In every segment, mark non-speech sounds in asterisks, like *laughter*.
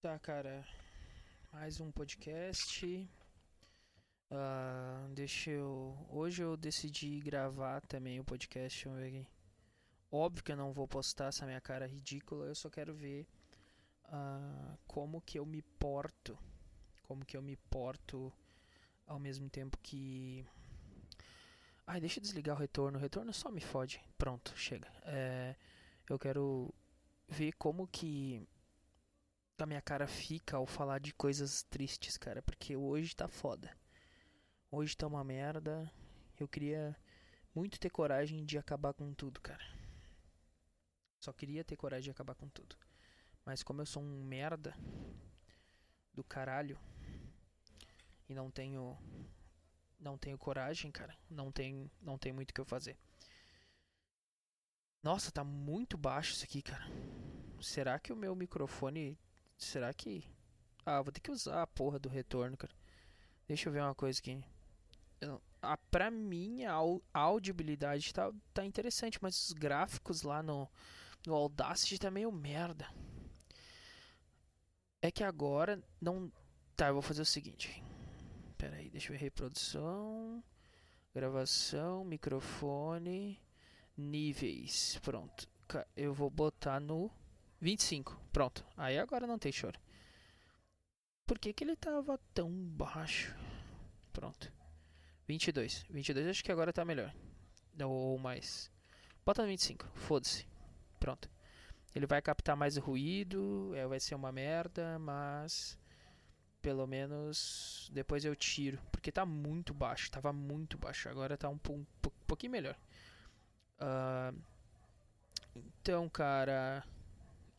Tá, cara. Mais um podcast. Ah, deixa eu. Hoje eu decidi gravar também o podcast. Vamos ver aqui. Óbvio que eu não vou postar essa minha cara ridícula. Eu só quero ver ah, como que eu me porto. Como que eu me porto ao mesmo tempo que. Ai, deixa eu desligar o retorno. O retorno só me fode. Pronto, chega. É, eu quero ver como que a minha cara fica ao falar de coisas tristes, cara, porque hoje tá foda. Hoje tá uma merda. Eu queria muito ter coragem de acabar com tudo, cara. Só queria ter coragem de acabar com tudo. Mas como eu sou um merda do caralho e não tenho não tenho coragem, cara, não tem não tem muito o que eu fazer. Nossa, tá muito baixo isso aqui, cara. Será que o meu microfone Será que. Ah, vou ter que usar a porra do retorno, cara. Deixa eu ver uma coisa aqui. Eu, ah, pra mim, a audibilidade tá, tá interessante, mas os gráficos lá no, no Audacity tá meio merda. É que agora não. Tá, eu vou fazer o seguinte. Pera aí, deixa eu ver. Reprodução. Gravação, microfone, níveis. Pronto. Eu vou botar no 25. Pronto. Aí agora não tem choro. Por que, que ele tava tão baixo? Pronto. 22. 22 acho que agora tá melhor. Ou mais. Bota no 25. Foda-se. Pronto. Ele vai captar mais ruído. É, vai ser uma merda. Mas. Pelo menos. Depois eu tiro. Porque tá muito baixo. Tava muito baixo. Agora tá um, um, um pouquinho melhor. Uh, então, cara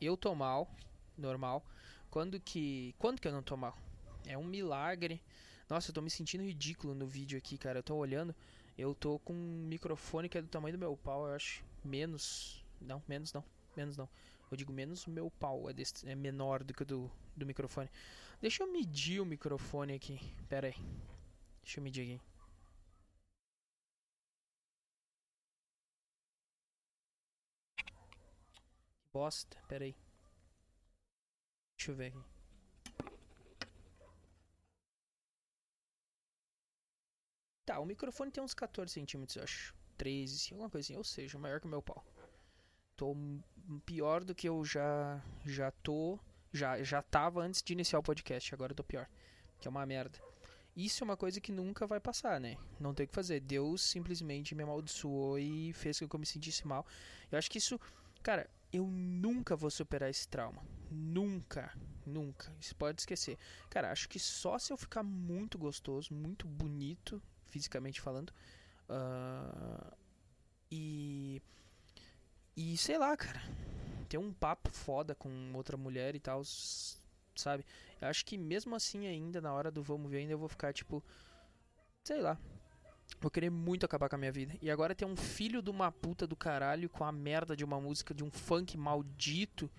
eu tô mal, normal. Quando que. Quando que eu não tô mal? É um milagre. Nossa, eu tô me sentindo ridículo no vídeo aqui, cara. Eu tô olhando. Eu tô com um microfone que é do tamanho do meu pau, eu acho. Menos. Não, menos não. Menos não. Eu digo menos meu pau. É, desse, é menor do que o do, do microfone. Deixa eu medir o microfone aqui. Pera aí. Deixa eu medir aqui. Bosta. Pera aí. Deixa eu ver aqui. Tá, o microfone tem uns 14 centímetros, eu acho. 13, alguma coisa assim. Ou seja, maior que o meu pau. Tô pior do que eu já já tô. Já, já tava antes de iniciar o podcast. Agora eu tô pior. Que é uma merda. Isso é uma coisa que nunca vai passar, né? Não tem o que fazer. Deus simplesmente me amaldiçoou e fez com que eu me sentisse mal. Eu acho que isso. Cara, eu nunca vou superar esse trauma. Nunca, nunca. Isso pode esquecer. Cara, acho que só se eu ficar muito gostoso, muito bonito, fisicamente falando. Uh, e. E sei lá, cara. Ter um papo foda com outra mulher e tal, sabe? Eu acho que mesmo assim, ainda na hora do vamos ver, ainda eu vou ficar tipo. Sei lá, Vou querer muito acabar com a minha vida. E agora tem um filho de uma puta do caralho com a merda de uma música de um funk maldito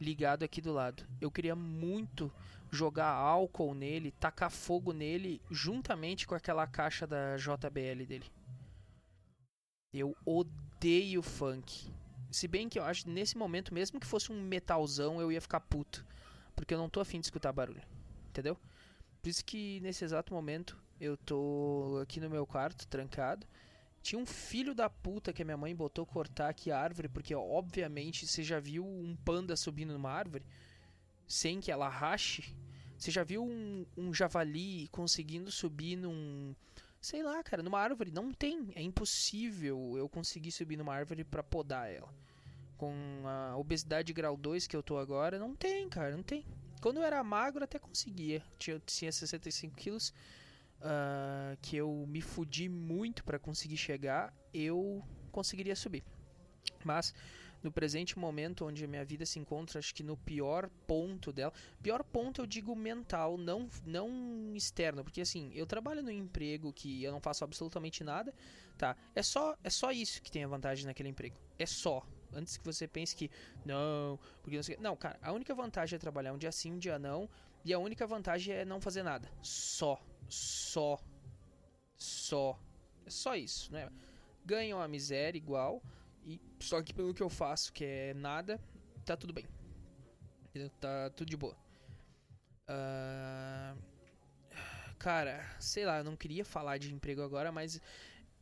ligado aqui do lado. Eu queria muito jogar álcool nele, tacar fogo nele, juntamente com aquela caixa da JBL dele. Eu odeio funk. Se bem que eu acho nesse momento, mesmo que fosse um metalzão, eu ia ficar puto. Porque eu não tô afim de escutar barulho. Entendeu? Por isso que nesse exato momento eu tô aqui no meu quarto, trancado. Tinha um filho da puta que a minha mãe botou cortar aqui a árvore, porque obviamente você já viu um panda subindo numa árvore sem que ela rache? Você já viu um, um javali conseguindo subir num. Sei lá, cara, numa árvore? Não tem. É impossível eu conseguir subir numa árvore para podar ela. Com a obesidade grau 2 que eu tô agora, não tem, cara, não tem. Quando eu era magro até conseguia. Tinha, tinha 65 quilos uh, que eu me fudi muito para conseguir chegar, eu conseguiria subir. Mas no presente momento onde minha vida se encontra, acho que no pior ponto dela, pior ponto eu digo mental, não não externo, porque assim, eu trabalho no emprego que eu não faço absolutamente nada, tá? É só é só isso que tem a vantagem naquele emprego. É só. Antes que você pense que não, porque não sei, não, cara, a única vantagem é trabalhar um dia sim, um dia não, e a única vantagem é não fazer nada. Só, só, só. É só isso, né? Ganham a miséria igual e só que pelo que eu faço, que é nada, tá tudo bem. Tá tudo de boa. Uh, cara, sei lá, não queria falar de emprego agora, mas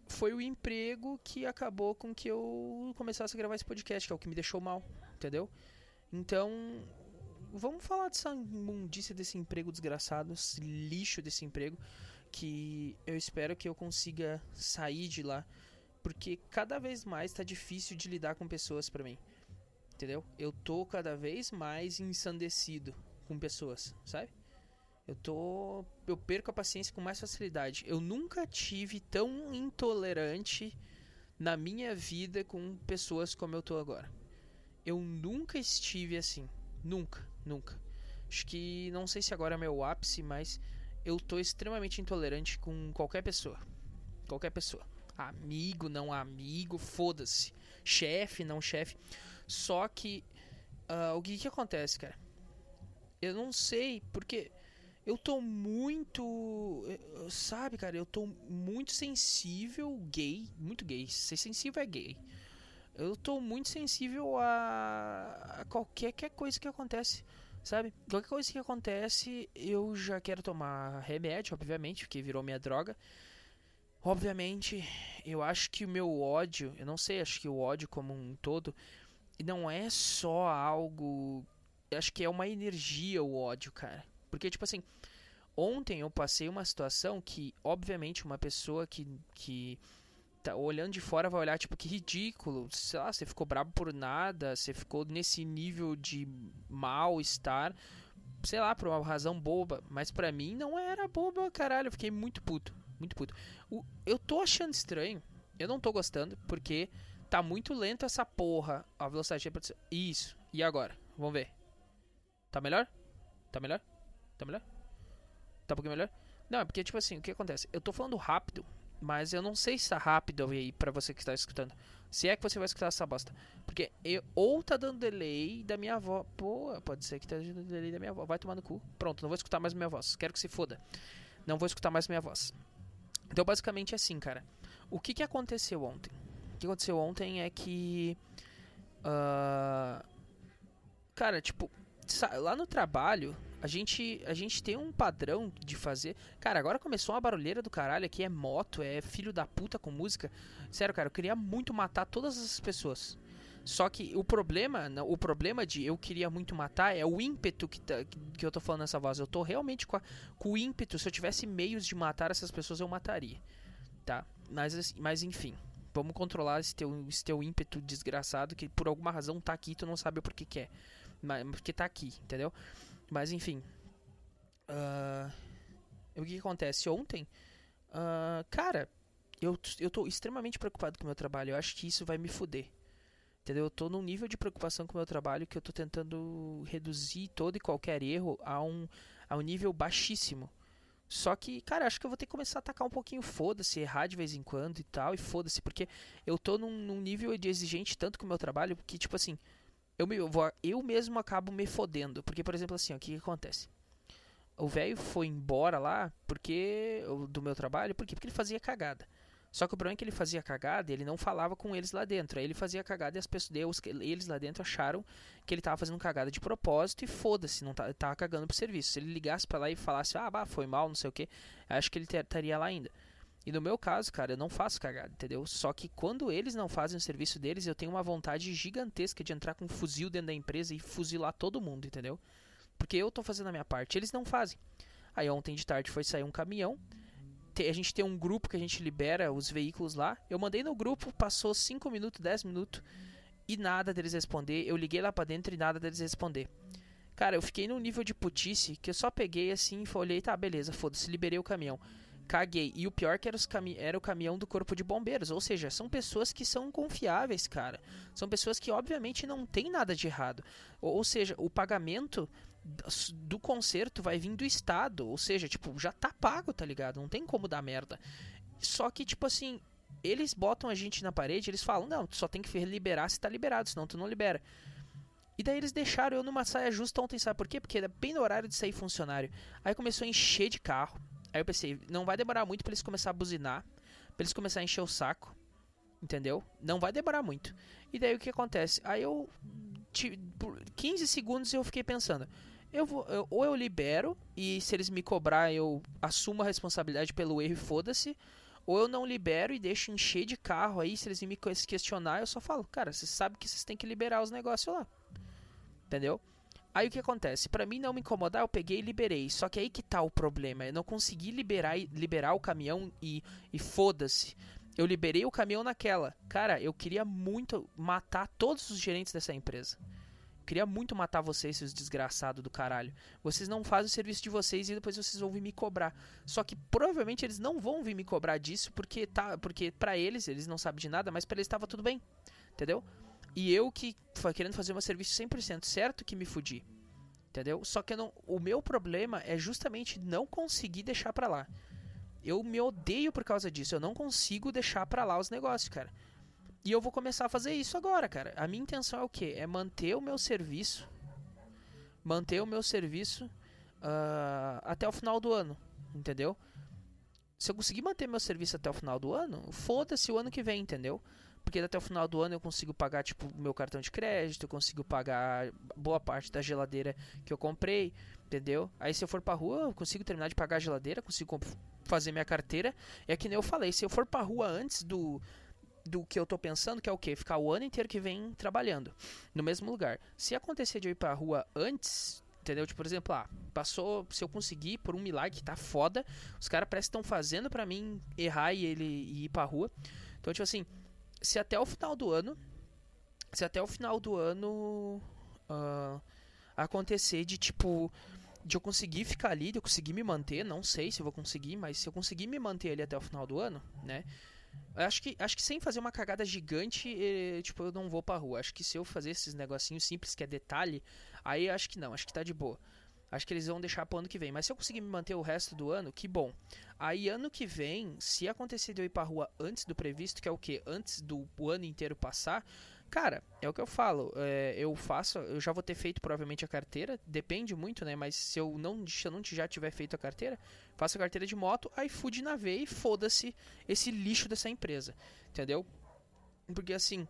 foi o emprego que acabou com que eu começasse a gravar esse podcast, que é o que me deixou mal, entendeu? Então, vamos falar dessa imundícia desse emprego desgraçado, esse lixo desse emprego, que eu espero que eu consiga sair de lá, porque cada vez mais tá difícil de lidar com pessoas para mim. Entendeu? Eu tô cada vez mais ensandecido com pessoas, sabe? Eu tô. Eu perco a paciência com mais facilidade. Eu nunca tive tão intolerante na minha vida com pessoas como eu tô agora. Eu nunca estive assim. Nunca, nunca. Acho que. Não sei se agora é meu ápice, mas eu tô extremamente intolerante com qualquer pessoa. Qualquer pessoa. Amigo, não amigo, foda-se. Chefe, não chefe. Só que. Uh, o que que acontece, cara? Eu não sei, porque eu tô muito. Eh, sabe, cara, eu tô muito sensível gay. Muito gay. Ser sensível é gay. Eu tô muito sensível a, a qualquer coisa que acontece. Sabe? Qualquer coisa que acontece, eu já quero tomar remédio, obviamente, porque virou minha droga. Obviamente, eu acho que o meu ódio, eu não sei, acho que o ódio como um todo, não é só algo. Acho que é uma energia o ódio, cara. Porque, tipo assim, ontem eu passei uma situação que, obviamente, uma pessoa que, que tá olhando de fora vai olhar, tipo, que ridículo. Sei lá, você ficou bravo por nada, você ficou nesse nível de mal-estar, sei lá, por uma razão boba. Mas pra mim não era boba, caralho. Eu fiquei muito puto, muito puto. O, eu tô achando estranho, eu não tô gostando, porque tá muito lento essa porra, a velocidade de reprodução. Isso, e agora? Vamos ver. Tá melhor? Tá melhor? Tá melhor? Tá um pouquinho melhor? Não, é porque, tipo assim, o que acontece? Eu tô falando rápido, mas eu não sei se tá rápido aí pra você que está escutando. Se é que você vai escutar essa bosta. Porque eu, ou tá dando delay da minha voz. Pô, pode ser que tá dando delay da minha voz. Vai tomar no cu. Pronto, não vou escutar mais minha voz. Quero que se foda. Não vou escutar mais minha voz. Então, basicamente é assim, cara. O que, que aconteceu ontem? O que aconteceu ontem é que. Uh, cara, tipo, lá no trabalho, a gente, a gente tem um padrão de fazer. Cara, agora começou uma barulheira do caralho aqui, é moto, é filho da puta com música. Sério, cara, eu queria muito matar todas essas pessoas. Só que o problema, o problema de eu queria muito matar é o ímpeto que, tá, que eu tô falando nessa voz. Eu tô realmente com, a, com o ímpeto. Se eu tivesse meios de matar essas pessoas, eu mataria. Tá? Mas, mas enfim. Vamos controlar esse teu, esse teu ímpeto desgraçado que por alguma razão tá aqui tu não sabe o porquê que é. Mas, porque tá aqui, entendeu? Mas enfim. Uh, o que, acontece? Ontem, uh, cara, eu, eu tô extremamente preocupado com o meu trabalho. Eu acho que isso vai me fuder. Entendeu? Eu tô num nível de preocupação com o meu trabalho que eu tô tentando reduzir todo e qualquer erro a um, a um nível baixíssimo. Só que, cara, acho que eu vou ter que começar a atacar um pouquinho foda-se, errar de vez em quando e tal, e foda-se, porque eu tô num, num, nível de exigente tanto com o meu trabalho que, tipo assim, eu, me, eu, mesmo acabo me fodendo. Porque, por exemplo, assim, ó, o que, que acontece? O velho foi embora lá porque do meu trabalho, por quê? Porque ele fazia cagada. Só que o problema é que ele fazia cagada e ele não falava com eles lá dentro. Aí ele fazia cagada e as pessoas, Deus, eles lá dentro acharam que ele tava fazendo cagada de propósito e foda-se, não tava, tava cagando pro serviço. Se ele ligasse para lá e falasse, ah, bah, foi mal, não sei o que, acho que ele estaria lá ainda. E no meu caso, cara, eu não faço cagada, entendeu? Só que quando eles não fazem o serviço deles, eu tenho uma vontade gigantesca de entrar com um fuzil dentro da empresa e fuzilar todo mundo, entendeu? Porque eu tô fazendo a minha parte, eles não fazem. Aí ontem de tarde foi sair um caminhão. A gente tem um grupo que a gente libera os veículos lá. Eu mandei no grupo, passou 5 minutos, 10 minutos e nada deles responder. Eu liguei lá para dentro e nada deles responder. Cara, eu fiquei num nível de putice que eu só peguei assim e olhei, tá, beleza, foda-se, liberei o caminhão caguei. E o pior é que era, os cami era o caminhão do corpo de bombeiros. Ou seja, são pessoas que são confiáveis, cara. São pessoas que obviamente não tem nada de errado. Ou, ou seja, o pagamento do conserto vai vir do Estado. Ou seja, tipo, já tá pago, tá ligado? Não tem como dar merda. Só que, tipo assim, eles botam a gente na parede, eles falam, não, tu só tem que liberar se tá liberado, senão tu não libera. E daí eles deixaram eu numa saia justa ontem, sabe por quê? Porque era bem no horário de sair funcionário. Aí começou a encher de carro. Aí eu pensei, não vai demorar muito para eles começar a buzinar, para eles começar a encher o saco, entendeu? Não vai demorar muito. E daí o que acontece? Aí eu por 15 segundos eu fiquei pensando, eu vou, eu, ou eu libero e se eles me cobrar eu assumo a responsabilidade pelo erro e foda-se, ou eu não libero e deixo encher de carro aí, se eles me questionar, eu só falo, cara, você sabe que vocês têm que liberar os negócios lá. Entendeu? Aí o que acontece? Para mim não me incomodar, eu peguei e liberei. Só que aí que tá o problema. Eu não consegui liberar, liberar o caminhão e, e foda-se. Eu liberei o caminhão naquela. Cara, eu queria muito matar todos os gerentes dessa empresa. Eu queria muito matar vocês, seus desgraçados do caralho. Vocês não fazem o serviço de vocês e depois vocês vão vir me cobrar. Só que provavelmente eles não vão vir me cobrar disso porque tá, porque para eles, eles não sabem de nada, mas para eles estava tudo bem. Entendeu? E eu que foi querendo fazer meu serviço 100% certo que me fudi. Entendeu? Só que não, o meu problema é justamente não conseguir deixar pra lá. Eu me odeio por causa disso. Eu não consigo deixar pra lá os negócios, cara. E eu vou começar a fazer isso agora, cara. A minha intenção é o quê? É manter o meu serviço. Manter o meu serviço uh, até o final do ano. Entendeu? Se eu conseguir manter meu serviço até o final do ano, foda-se o ano que vem, entendeu? Porque até o final do ano eu consigo pagar, tipo, meu cartão de crédito, eu consigo pagar boa parte da geladeira que eu comprei, entendeu? Aí se eu for pra rua, eu consigo terminar de pagar a geladeira, consigo fazer minha carteira. É que nem eu falei, se eu for pra rua antes do, do que eu tô pensando, que é o quê? Ficar o ano inteiro que vem trabalhando no mesmo lugar. Se acontecer de eu ir pra rua antes, entendeu? Tipo, por exemplo, ah, passou, se eu conseguir por um milagre tá foda, os caras parece que estão fazendo para mim errar e ele e ir pra rua. Então, tipo assim, se até o final do ano, se até o final do ano uh, acontecer de tipo de eu conseguir ficar ali, de eu conseguir me manter, não sei se eu vou conseguir, mas se eu conseguir me manter ali até o final do ano, né? Acho que, acho que sem fazer uma cagada gigante, eh, tipo, eu não vou pra rua. Acho que se eu fazer esses negocinhos simples que é detalhe, aí acho que não, acho que tá de boa. Acho que eles vão deixar pro ano que vem. Mas se eu conseguir me manter o resto do ano, que bom. Aí ano que vem, se acontecer de eu ir pra rua antes do previsto, que é o que? Antes do ano inteiro passar, cara, é o que eu falo. É, eu faço, eu já vou ter feito provavelmente a carteira. Depende muito, né? Mas se eu não, se eu não já tiver feito a carteira, faço a carteira de moto, iFood na veia e foda-se esse lixo dessa empresa. Entendeu? Porque assim.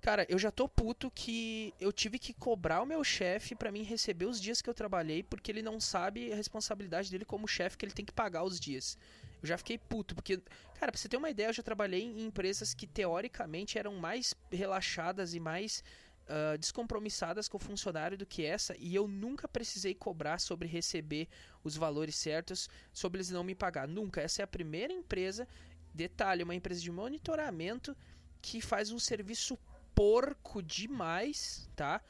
Cara, eu já tô puto que eu tive que cobrar o meu chefe para mim receber os dias que eu trabalhei, porque ele não sabe a responsabilidade dele como chefe, que ele tem que pagar os dias. Eu já fiquei puto, porque, cara, pra você ter uma ideia, eu já trabalhei em empresas que teoricamente eram mais relaxadas e mais uh, descompromissadas com o funcionário do que essa, e eu nunca precisei cobrar sobre receber os valores certos, sobre eles não me pagar. Nunca. Essa é a primeira empresa, detalhe, uma empresa de monitoramento que faz um serviço porco demais, tá?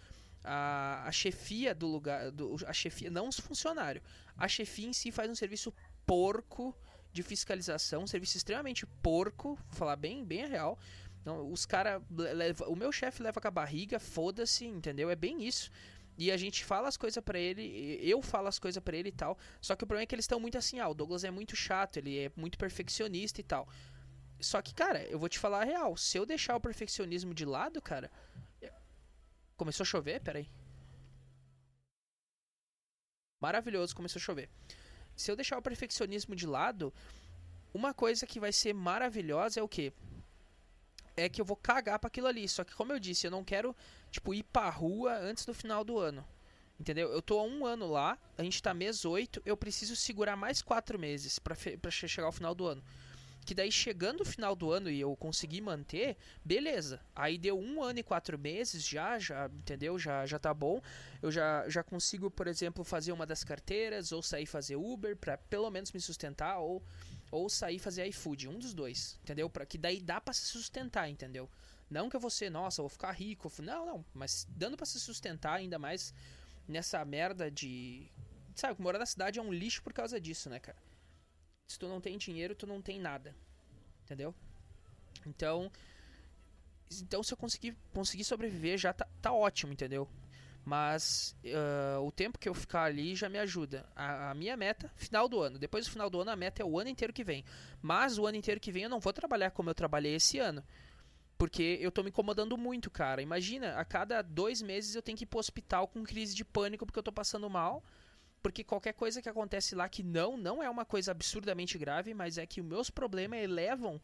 A, a chefia do lugar, do, a chefia, não os funcionários, a chefia em si faz um serviço porco de fiscalização, um serviço extremamente porco, vou falar bem, bem real. Então, os cara o meu chefe leva com a barriga, foda-se, entendeu? É bem isso. E a gente fala as coisas para ele, eu falo as coisas para ele e tal. Só que o problema é que eles estão muito assim, ah, o Douglas é muito chato, ele é muito perfeccionista e tal. Só que, cara, eu vou te falar a real. Se eu deixar o perfeccionismo de lado, cara. Começou a chover? Pera aí. Maravilhoso, começou a chover. Se eu deixar o perfeccionismo de lado, uma coisa que vai ser maravilhosa é o quê? É que eu vou cagar para aquilo ali. Só que, como eu disse, eu não quero, tipo, ir pra rua antes do final do ano. Entendeu? Eu tô há um ano lá, a gente tá mês 8, eu preciso segurar mais 4 meses para chegar ao final do ano que daí chegando o final do ano e eu consegui manter, beleza. Aí deu um ano e quatro meses já, já, entendeu? Já, já tá bom. Eu já, já consigo, por exemplo, fazer uma das carteiras ou sair fazer Uber para pelo menos me sustentar ou ou sair fazer iFood, um dos dois, entendeu? Para que daí dá para se sustentar, entendeu? Não que eu vou ser, nossa, vou ficar rico, não, não, mas dando para se sustentar ainda mais nessa merda de, sabe, morar na cidade é um lixo por causa disso, né, cara? Se tu não tem dinheiro, tu não tem nada. Entendeu? Então, então se eu conseguir, conseguir sobreviver, já tá, tá ótimo, entendeu? Mas uh, o tempo que eu ficar ali já me ajuda. A, a, minha meta, final do ano. Depois do final do ano, a meta é o ano inteiro que vem. Mas o ano inteiro que vem eu não vou trabalhar como eu trabalhei esse ano. Porque eu tô me incomodando muito, cara. Imagina, a cada dois meses eu tenho que ir pro hospital com crise de pânico porque eu tô passando mal porque qualquer coisa que acontece lá que não, não é uma coisa absurdamente grave, mas é que os meus problemas elevam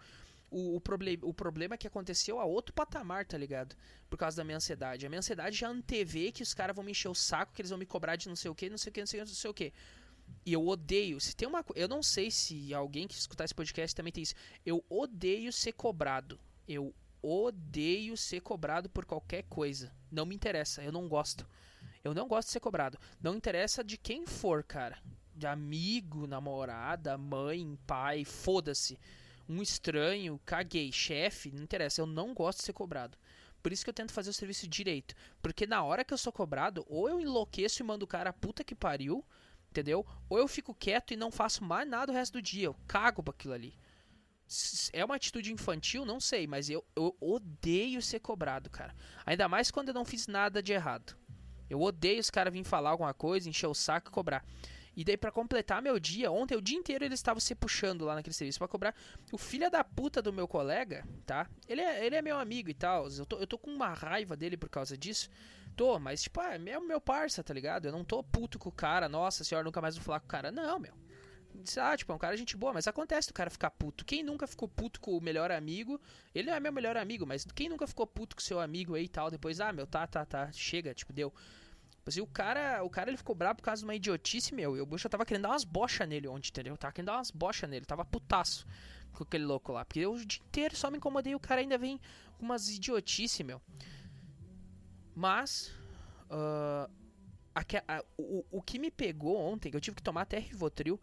o, o, o problema que aconteceu a outro patamar, tá ligado? Por causa da minha ansiedade. A minha ansiedade já antevê que os caras vão me encher o saco, que eles vão me cobrar de não sei o que, não sei o que, não sei o que, não sei o que. E eu odeio. Se tem uma Eu não sei se alguém que escutar esse podcast também tem isso. Eu odeio ser cobrado. Eu odeio ser cobrado por qualquer coisa. Não me interessa, eu não gosto. Eu não gosto de ser cobrado. Não interessa de quem for, cara. De amigo, namorada, mãe, pai, foda-se um estranho, caguei, chefe, não interessa, eu não gosto de ser cobrado. Por isso que eu tento fazer o serviço direito. Porque na hora que eu sou cobrado, ou eu enlouqueço e mando o cara puta que pariu, entendeu? Ou eu fico quieto e não faço mais nada o resto do dia. Eu cago pra aquilo ali. É uma atitude infantil? Não sei, mas eu, eu odeio ser cobrado, cara. Ainda mais quando eu não fiz nada de errado. Eu odeio os caras virem falar alguma coisa, encher o saco e cobrar. E daí, para completar meu dia, ontem, o dia inteiro, eles estavam se puxando lá naquele serviço para cobrar. O filho da puta do meu colega, tá? Ele é, ele é meu amigo e tal. Eu tô, eu tô com uma raiva dele por causa disso. Tô, mas, tipo, ah, é meu parça, tá ligado? Eu não tô puto com o cara. Nossa senhora, nunca mais vou falar com o cara. Não, meu. Ah, tipo, é um cara gente boa, mas acontece do cara ficar puto. Quem nunca ficou puto com o melhor amigo? Ele não é meu melhor amigo, mas quem nunca ficou puto com seu amigo aí e tal? Depois, ah, meu, tá, tá, tá, chega, tipo, deu. Tipo assim, o cara, o cara ele ficou bravo por causa de uma idiotice, meu. E o Bush tava querendo dar umas bochas nele ontem, entendeu? Tava querendo dar umas bochas nele, tava putaço com aquele louco lá. Porque eu o dia inteiro só me incomodei o cara ainda vem com umas idiotice, meu. Mas, uh, a, a, o, o que me pegou ontem, que eu tive que tomar até Rivotril,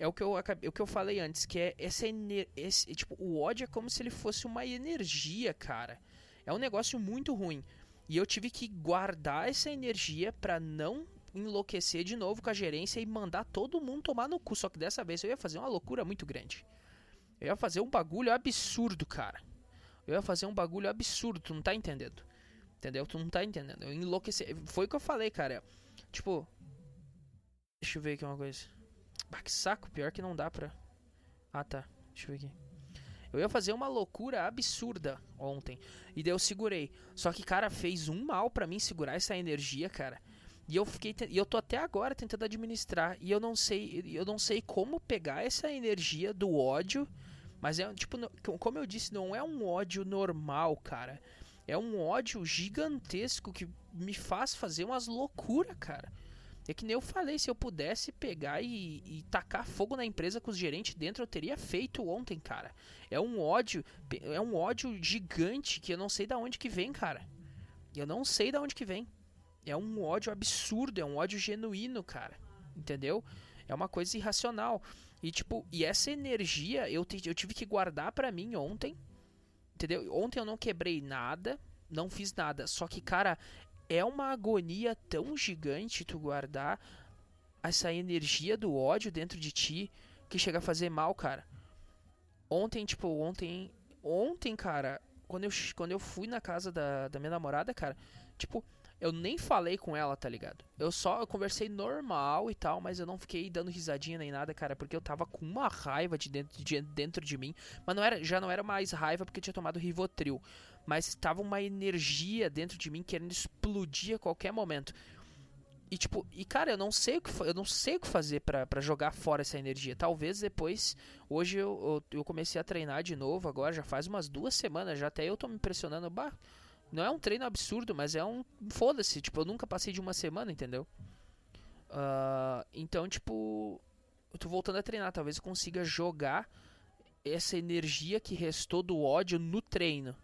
é o que eu, o que eu falei antes, que é essa esse, tipo, o ódio é como se ele fosse uma energia, cara. É um negócio muito ruim. E eu tive que guardar essa energia para não enlouquecer de novo com a gerência e mandar todo mundo tomar no cu. Só que dessa vez eu ia fazer uma loucura muito grande. Eu ia fazer um bagulho absurdo, cara. Eu ia fazer um bagulho absurdo, tu não tá entendendo. Entendeu? Tu não tá entendendo. Eu enlouqueci. Foi o que eu falei, cara. Tipo. Deixa eu ver aqui uma coisa. Bah, que saco. Pior que não dá pra. Ah, tá. Deixa eu ver aqui. Eu ia fazer uma loucura absurda ontem. E daí eu segurei. Só que, cara, fez um mal para mim segurar essa energia, cara. E eu fiquei e eu tô até agora tentando administrar e eu não sei, eu não sei como pegar essa energia do ódio, mas é tipo, como eu disse, não é um ódio normal, cara. É um ódio gigantesco que me faz fazer umas loucuras, cara. É que nem eu falei, se eu pudesse pegar e, e tacar fogo na empresa com os gerentes dentro, eu teria feito ontem, cara. É um ódio, é um ódio gigante que eu não sei da onde que vem, cara. Eu não sei da onde que vem. É um ódio absurdo, é um ódio genuíno, cara. Entendeu? É uma coisa irracional. E tipo, e essa energia eu, eu tive que guardar para mim ontem. Entendeu? Ontem eu não quebrei nada, não fiz nada. Só que, cara, é uma agonia tão gigante tu guardar essa energia do ódio dentro de ti que chega a fazer mal, cara. Ontem, tipo, ontem. Ontem, cara, quando eu, quando eu fui na casa da, da minha namorada, cara, tipo, eu nem falei com ela, tá ligado? Eu só eu conversei normal e tal, mas eu não fiquei dando risadinha nem nada, cara, porque eu tava com uma raiva de dentro de, dentro de mim. Mas não era, já não era mais raiva porque eu tinha tomado Rivotril mas estava uma energia dentro de mim querendo explodir a qualquer momento. E tipo, e cara, eu não sei o que, eu não sei o que fazer para jogar fora essa energia. Talvez depois, hoje eu, eu, eu, comecei a treinar de novo agora, já faz umas duas semanas, já até eu tô me impressionando. Bah, não é um treino absurdo, mas é um. Foda-se, tipo, eu nunca passei de uma semana, entendeu? Uh, então, tipo, eu tô voltando a treinar. Talvez eu consiga jogar essa energia que restou do ódio no treino.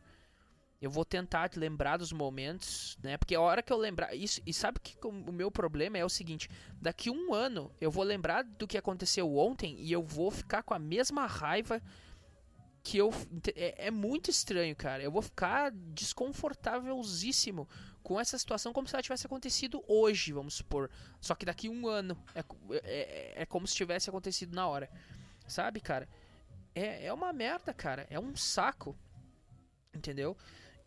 Eu vou tentar lembrar dos momentos, né? Porque a hora que eu lembrar isso, e sabe que o meu problema é o seguinte: daqui um ano eu vou lembrar do que aconteceu ontem e eu vou ficar com a mesma raiva que eu é, é muito estranho, cara. Eu vou ficar desconfortávelzíssimo com essa situação como se ela tivesse acontecido hoje, vamos supor. Só que daqui um ano é, é, é como se tivesse acontecido na hora, sabe, cara? É, é uma merda, cara. É um saco, entendeu?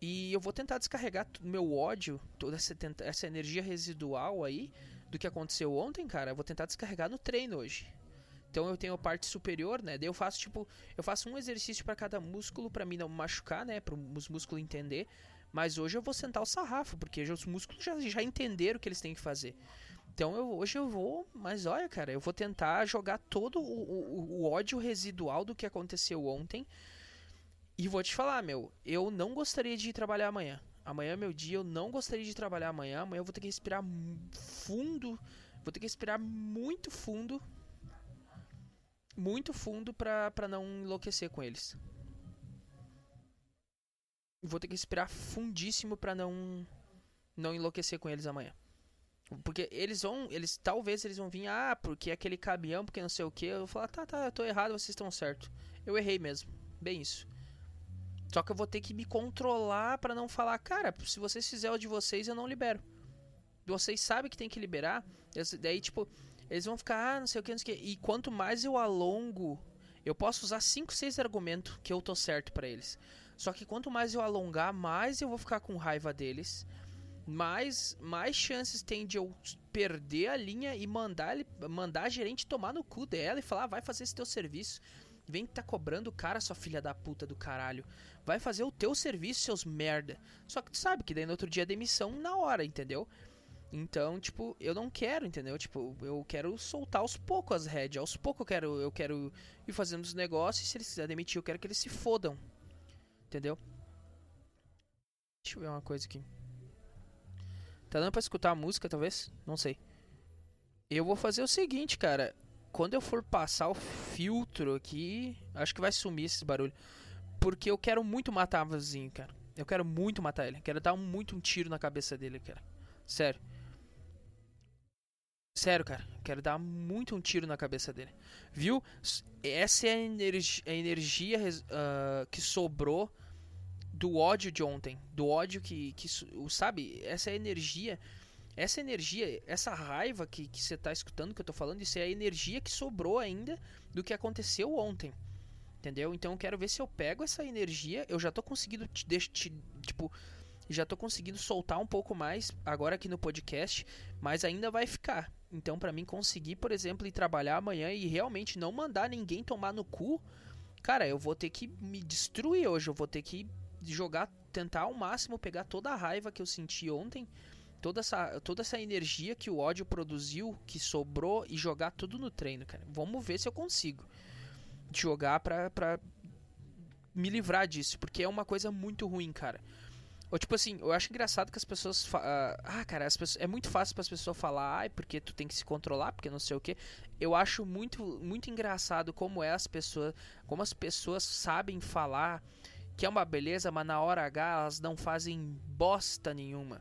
E eu vou tentar descarregar meu ódio, toda essa, essa energia residual aí do que aconteceu ontem, cara. Eu vou tentar descarregar no treino hoje. Então eu tenho a parte superior, né? Daí eu faço tipo, eu faço um exercício para cada músculo para mim não machucar, né? Para os músculos entender. Mas hoje eu vou sentar o sarrafo, porque os músculos já, já entenderam o que eles têm que fazer. Então eu, hoje eu vou, mas olha, cara, eu vou tentar jogar todo o, o, o ódio residual do que aconteceu ontem E vou te falar, meu, eu não gostaria de ir trabalhar amanhã. Amanhã é meu dia, eu não gostaria de trabalhar amanhã. Amanhã eu vou ter que respirar fundo. Vou ter que respirar muito fundo. Muito fundo pra, pra não enlouquecer com eles. Vou ter que respirar fundíssimo pra não não enlouquecer com eles amanhã. Porque eles vão, eles talvez eles vão vir, ah, porque aquele caminhão, porque não sei o que. Eu vou falar, tá, tá, eu tô errado, vocês estão certo. Eu errei mesmo. Bem isso. Só que eu vou ter que me controlar para não falar, cara, se vocês fizerem o de vocês, eu não libero. Vocês sabem que tem que liberar. Daí, tipo, eles vão ficar, ah, não sei o que, não sei o que. E quanto mais eu alongo, eu posso usar 5, 6 argumentos que eu tô certo para eles. Só que quanto mais eu alongar, mais eu vou ficar com raiva deles. Mais, mais chances tem de eu perder a linha e mandar ele, mandar a gerente tomar no cu dela e falar, ah, vai fazer esse teu serviço. Vem que tá cobrando o cara, sua filha da puta do caralho. Vai fazer o teu serviço, seus merda. Só que tu sabe que daí no outro dia é demissão na hora, entendeu? Então, tipo, eu não quero, entendeu? Tipo, eu quero soltar aos poucos as rédeas. Aos poucos eu quero, eu quero ir fazendo os negócios. Se eles quiserem demitir, eu quero que eles se fodam. Entendeu? Deixa eu ver uma coisa aqui. Tá dando pra escutar a música, talvez? Não sei. Eu vou fazer o seguinte, cara quando eu for passar o filtro aqui, acho que vai sumir esse barulho. Porque eu quero muito matar o vizinho, cara. Eu quero muito matar ele. Quero dar muito um tiro na cabeça dele, cara. Sério. Sério, cara. Quero dar muito um tiro na cabeça dele. Viu? Essa é a, energi a energia uh, que sobrou do ódio de ontem. Do ódio que, que. Sabe? Essa é a energia essa energia, essa raiva que, que você está escutando que eu estou falando, isso é a energia que sobrou ainda do que aconteceu ontem. Entendeu? Então eu quero ver se eu pego essa energia. Eu já estou conseguindo te, tipo, já tô conseguindo soltar um pouco mais agora aqui no podcast, mas ainda vai ficar. Então, para mim conseguir, por exemplo, ir trabalhar amanhã e realmente não mandar ninguém tomar no cu, cara, eu vou ter que me destruir hoje, eu vou ter que jogar, tentar ao máximo pegar toda a raiva que eu senti ontem toda essa, toda essa energia que o ódio produziu, que sobrou, e jogar tudo no treino, cara. Vamos ver se eu consigo jogar pra, pra me livrar disso, porque é uma coisa muito ruim, cara. Ou tipo assim, eu acho engraçado que as pessoas. Ah, cara, as pessoas... é muito fácil para as pessoas falar, ai, porque tu tem que se controlar, porque não sei o que. Eu acho muito, muito engraçado como é as pessoas. Como as pessoas sabem falar que é uma beleza, mas na hora H elas não fazem bosta nenhuma.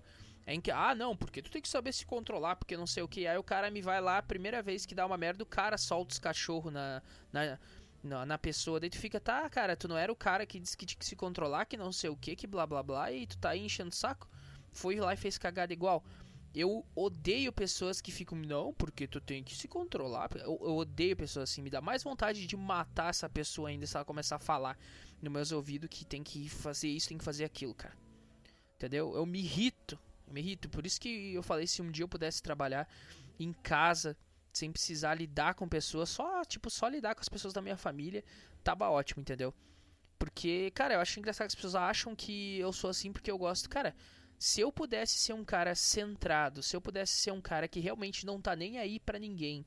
É em que, ah, não, porque tu tem que saber se controlar, porque não sei o que. Aí o cara me vai lá, a primeira vez que dá uma merda, o cara solta os cachorros na, na, na, na, pessoa. Daí tu fica, tá, cara, tu não era o cara que disse que tinha que se controlar, que não sei o que, que blá blá blá, e tu tá aí enchendo o saco. Foi lá e fez cagada igual. Eu odeio pessoas que ficam, não, porque tu tem que se controlar. Eu, eu, odeio pessoas assim, me dá mais vontade de matar essa pessoa ainda se ela começar a falar nos meus ouvidos que tem que fazer isso, tem que fazer aquilo, cara. Entendeu? Eu me irrito me irrito. Por isso que eu falei se um dia eu pudesse trabalhar em casa, sem precisar lidar com pessoas, só, tipo, só lidar com as pessoas da minha família, tava ótimo, entendeu? Porque, cara, eu acho engraçado que as pessoas acham que eu sou assim porque eu gosto. Cara, se eu pudesse ser um cara centrado, se eu pudesse ser um cara que realmente não tá nem aí para ninguém,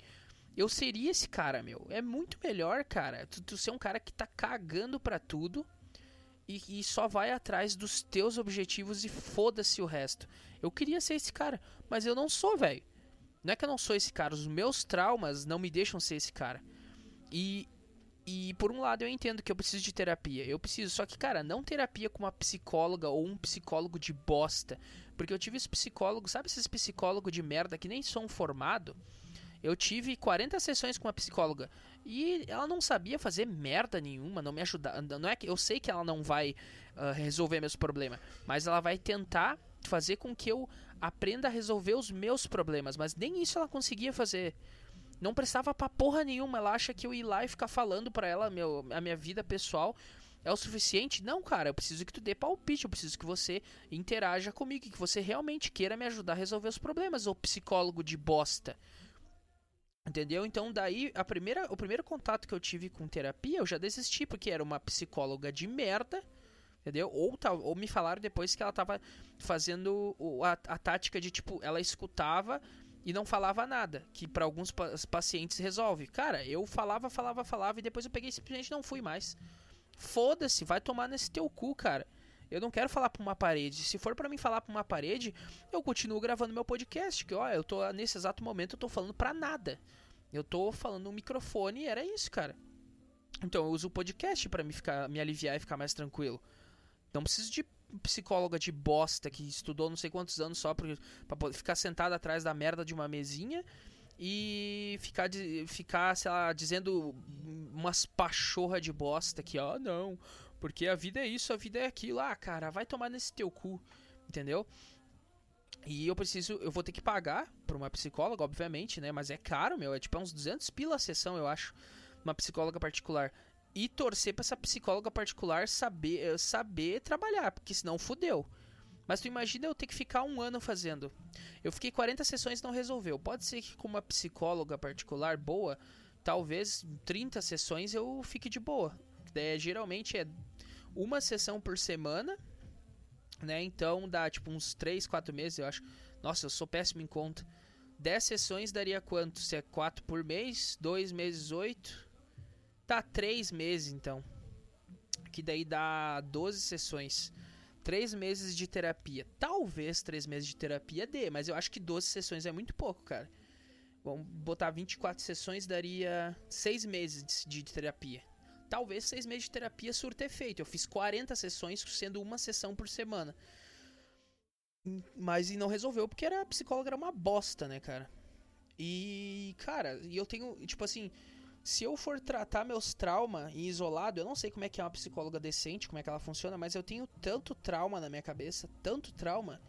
eu seria esse cara, meu. É muito melhor, cara, tu, tu ser um cara que tá cagando pra tudo e, e só vai atrás dos teus objetivos e foda-se o resto. Eu queria ser esse cara, mas eu não sou, velho. Não é que eu não sou esse cara, os meus traumas não me deixam ser esse cara. E, e por um lado eu entendo que eu preciso de terapia. Eu preciso, só que, cara, não terapia com uma psicóloga ou um psicólogo de bosta. Porque eu tive esse psicólogo, sabe esses psicólogos de merda que nem são formado? Eu tive 40 sessões com uma psicóloga e ela não sabia fazer merda nenhuma, não me ajudar. Não é que eu sei que ela não vai uh, resolver meus problemas, mas ela vai tentar fazer com que eu aprenda a resolver os meus problemas, mas nem isso ela conseguia fazer. Não prestava pra porra nenhuma. Ela acha que eu ir lá e ficar falando pra ela meu, a minha vida pessoal é o suficiente? Não, cara, eu preciso que tu dê palpite, eu preciso que você interaja comigo, que você realmente queira me ajudar a resolver os problemas, ô psicólogo de bosta. Entendeu? Então daí a primeira, o primeiro contato que eu tive com terapia, eu já desisti porque era uma psicóloga de merda Entendeu? Ou, ou me falaram depois que ela tava fazendo a, a tática de tipo, ela escutava e não falava nada, que para alguns pacientes resolve. Cara, eu falava, falava, falava e depois eu peguei e simplesmente não fui mais. Foda-se, vai tomar nesse teu cu, cara. Eu não quero falar pra uma parede. Se for para mim falar pra uma parede, eu continuo gravando meu podcast. Que, ó, eu tô, nesse exato momento, eu tô falando pra nada. Eu tô falando no microfone e era isso, cara. Então eu uso o podcast para me, ficar, me aliviar e ficar mais tranquilo. Não preciso de psicóloga de bosta que estudou não sei quantos anos só pra, ficar sentado atrás da merda de uma mesinha e ficar, ficar sei lá, dizendo umas pachorra de bosta que, ó, não, porque a vida é isso, a vida é aquilo. Ah, cara, vai tomar nesse teu cu, entendeu? E eu preciso, eu vou ter que pagar pra uma psicóloga, obviamente, né? Mas é caro, meu, é tipo é uns 200 pila a sessão, eu acho, uma psicóloga particular. E torcer pra essa psicóloga particular saber, eh, saber trabalhar, porque senão fudeu. Mas tu imagina eu ter que ficar um ano fazendo. Eu fiquei 40 sessões e não resolveu. Pode ser que com uma psicóloga particular boa, talvez 30 sessões eu fique de boa. É, geralmente é uma sessão por semana, né? Então dá tipo uns 3, 4 meses, eu acho. Nossa, eu sou péssimo em conta. 10 sessões daria quanto? Se é 4 por mês, 2 meses 8. Tá 3 meses então. Que daí dá 12 sessões. 3 meses de terapia. Talvez 3 meses de terapia dê, mas eu acho que 12 sessões é muito pouco, cara. Vamos botar 24 sessões, daria 6 meses de terapia. Talvez 6 meses de terapia surta efeito. Eu fiz 40 sessões, sendo uma sessão por semana. Mas e não resolveu, porque era, a psicóloga era uma bosta, né, cara? E, cara, e eu tenho, tipo assim, se eu for tratar meus traumas em isolado, eu não sei como é que é uma psicóloga decente, como é que ela funciona, mas eu tenho tanto trauma na minha cabeça, tanto trauma,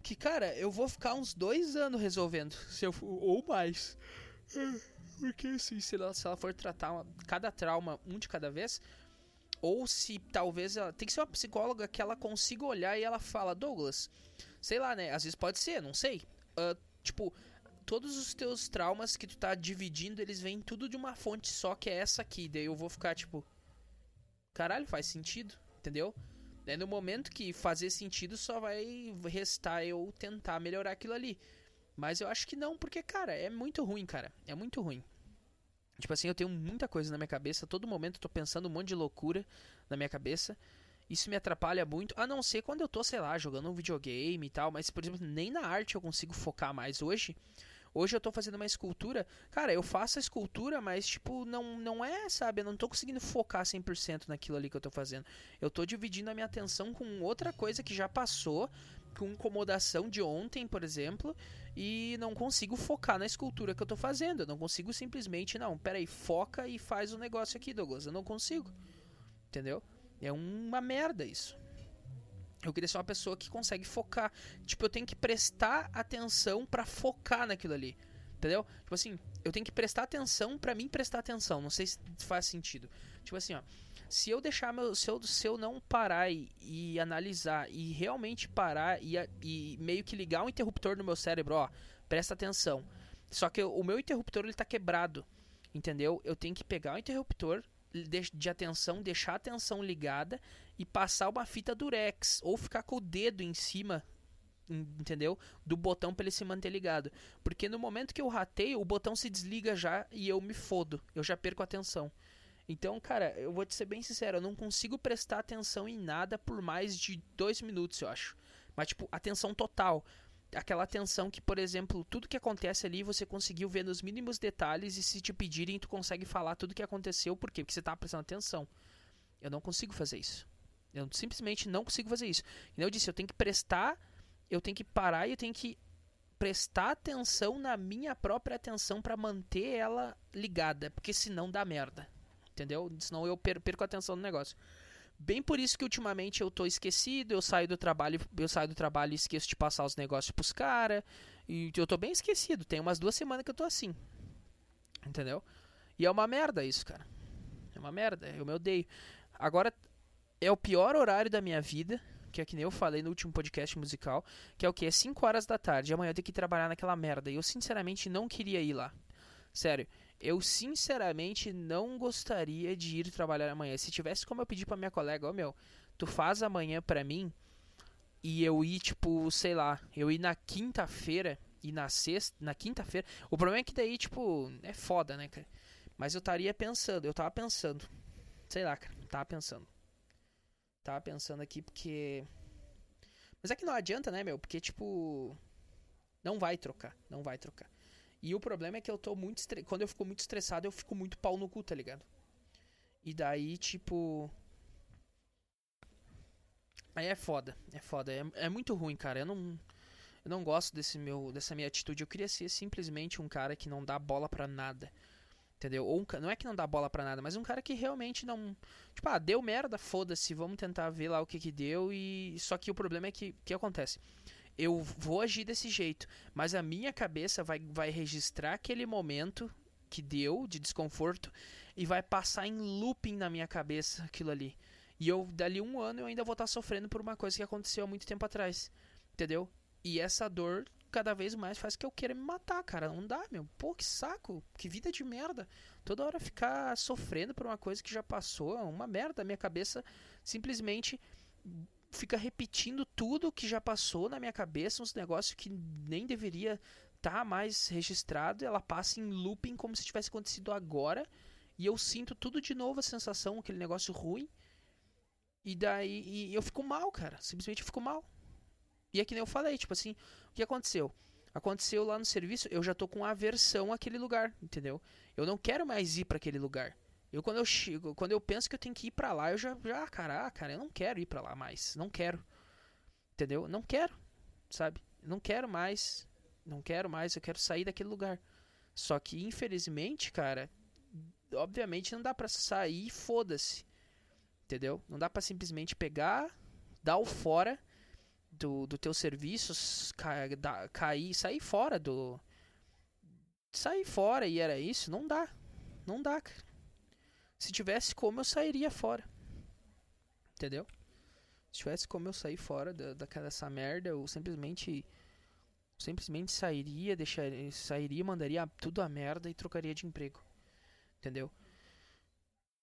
que, cara, eu vou ficar uns dois anos resolvendo, se eu, ou mais. Porque, assim, se ela, se ela for tratar cada trauma um de cada vez, ou se talvez ela. Tem que ser uma psicóloga que ela consiga olhar e ela fala, Douglas, sei lá, né? Às vezes pode ser, não sei. Uh, tipo, todos os teus traumas que tu tá dividindo, eles vêm tudo de uma fonte só, que é essa aqui. Daí eu vou ficar tipo. Caralho, faz sentido, entendeu? No momento que fazer sentido, só vai restar eu tentar melhorar aquilo ali. Mas eu acho que não, porque, cara, é muito ruim, cara. É muito ruim. Tipo assim, eu tenho muita coisa na minha cabeça. Todo momento eu tô pensando um monte de loucura na minha cabeça. Isso me atrapalha muito, a não ser quando eu tô, sei lá, jogando um videogame e tal. Mas, por exemplo, nem na arte eu consigo focar mais hoje. Hoje eu tô fazendo uma escultura. Cara, eu faço a escultura, mas tipo, não, não é, sabe? Eu não tô conseguindo focar 100% naquilo ali que eu tô fazendo. Eu tô dividindo a minha atenção com outra coisa que já passou, com incomodação de ontem, por exemplo, e não consigo focar na escultura que eu tô fazendo. Eu não consigo simplesmente, não, peraí, foca e faz o negócio aqui, Douglas. Eu não consigo. Entendeu? É uma merda isso. Eu queria ser uma pessoa que consegue focar. Tipo, eu tenho que prestar atenção para focar naquilo ali. Entendeu? Tipo assim, eu tenho que prestar atenção para mim prestar atenção. Não sei se faz sentido. Tipo assim, ó. Se eu deixar meu. Se eu, se eu não parar e, e analisar e realmente parar e, e, meio que ligar um interruptor no meu cérebro, ó. Presta atenção. Só que o meu interruptor ele tá quebrado. Entendeu? Eu tenho que pegar o interruptor, de, de atenção, deixar a atenção ligada e passar uma fita durex ou ficar com o dedo em cima entendeu? Do botão para ele se manter ligado. Porque no momento que eu rateio, o botão se desliga já e eu me fodo. Eu já perco a atenção. Então, cara, eu vou te ser bem sincero, eu não consigo prestar atenção em nada por mais de dois minutos, eu acho. Mas, tipo, atenção total aquela atenção que, por exemplo, tudo que acontece ali você conseguiu ver nos mínimos detalhes e se te pedirem tu consegue falar tudo que aconteceu, por quê? Porque você tá prestando atenção. Eu não consigo fazer isso. Eu simplesmente não consigo fazer isso. E eu disse, eu tenho que prestar, eu tenho que parar e eu tenho que prestar atenção na minha própria atenção para manter ela ligada, porque senão dá merda. Entendeu? Senão eu perco a atenção no negócio. Bem por isso que ultimamente eu tô esquecido, eu saio do trabalho, eu saio do trabalho e esqueço de passar os negócios pros caras. E eu tô bem esquecido, tem umas duas semanas que eu tô assim. Entendeu? E é uma merda isso, cara. É uma merda, eu me odeio. Agora é o pior horário da minha vida, que é que nem eu falei no último podcast musical, que é o que? É 5 horas da tarde. Amanhã eu tenho que trabalhar naquela merda. E eu sinceramente não queria ir lá. Sério, eu sinceramente não gostaria de ir trabalhar amanhã. Se tivesse como eu pedir pra minha colega, ó oh, meu, tu faz amanhã pra mim e eu ir, tipo, sei lá, eu ir na quinta-feira e na sexta, na quinta-feira. O problema é que daí, tipo, é foda, né, cara? Mas eu estaria pensando, eu tava pensando, sei lá, cara, Tava pensando. Tava pensando aqui porque. Mas é que não adianta, né, meu? Porque, tipo. Não vai trocar. Não vai trocar. E o problema é que eu tô muito. Estre... Quando eu fico muito estressado, eu fico muito pau no cu, tá ligado? E daí, tipo. Aí é foda. É foda. É, é muito ruim, cara. Eu não. Eu não gosto desse meu, dessa minha atitude. Eu queria ser simplesmente um cara que não dá bola pra nada. Entendeu? Ou um, não é que não dá bola pra nada, mas um cara que realmente não. Tipo, ah, deu merda, foda-se, vamos tentar ver lá o que que deu. E. Só que o problema é que. O que acontece? Eu vou agir desse jeito, mas a minha cabeça vai, vai registrar aquele momento que deu de desconforto e vai passar em looping na minha cabeça aquilo ali. E eu, dali um ano, eu ainda vou estar sofrendo por uma coisa que aconteceu há muito tempo atrás. Entendeu? E essa dor cada vez mais faz que eu queira me matar, cara. Não dá, meu. Pô, que saco. Que vida de merda. Toda hora ficar sofrendo por uma coisa que já passou. Uma merda. Minha cabeça simplesmente fica repetindo tudo que já passou na minha cabeça. Uns negócios que nem deveria estar tá mais registrado. Ela passa em looping como se tivesse acontecido agora. E eu sinto tudo de novo a sensação, aquele negócio ruim. E daí e eu fico mal, cara. Simplesmente eu fico mal. E é que nem eu falei, tipo assim, o que aconteceu? Aconteceu lá no serviço, eu já tô com aversão àquele lugar, entendeu? Eu não quero mais ir para aquele lugar. Eu quando eu chego, quando eu penso que eu tenho que ir para lá, eu já, já, caraca, cara, eu não quero ir para lá mais, não quero. Entendeu? Não quero, sabe? Não quero mais, não quero mais, eu quero sair daquele lugar. Só que infelizmente, cara, obviamente não dá para sair, foda-se. Entendeu? Não dá para simplesmente pegar, dar o fora do, do teu serviço, ca, da, cair, sair fora do. Sair fora e era isso, não dá. Não dá, cara. Se tivesse como, eu sairia fora. Entendeu? Se tivesse como eu sair fora da, daquela dessa merda, eu simplesmente. Simplesmente sairia, deixaria, sairia, mandaria tudo a merda e trocaria de emprego. Entendeu?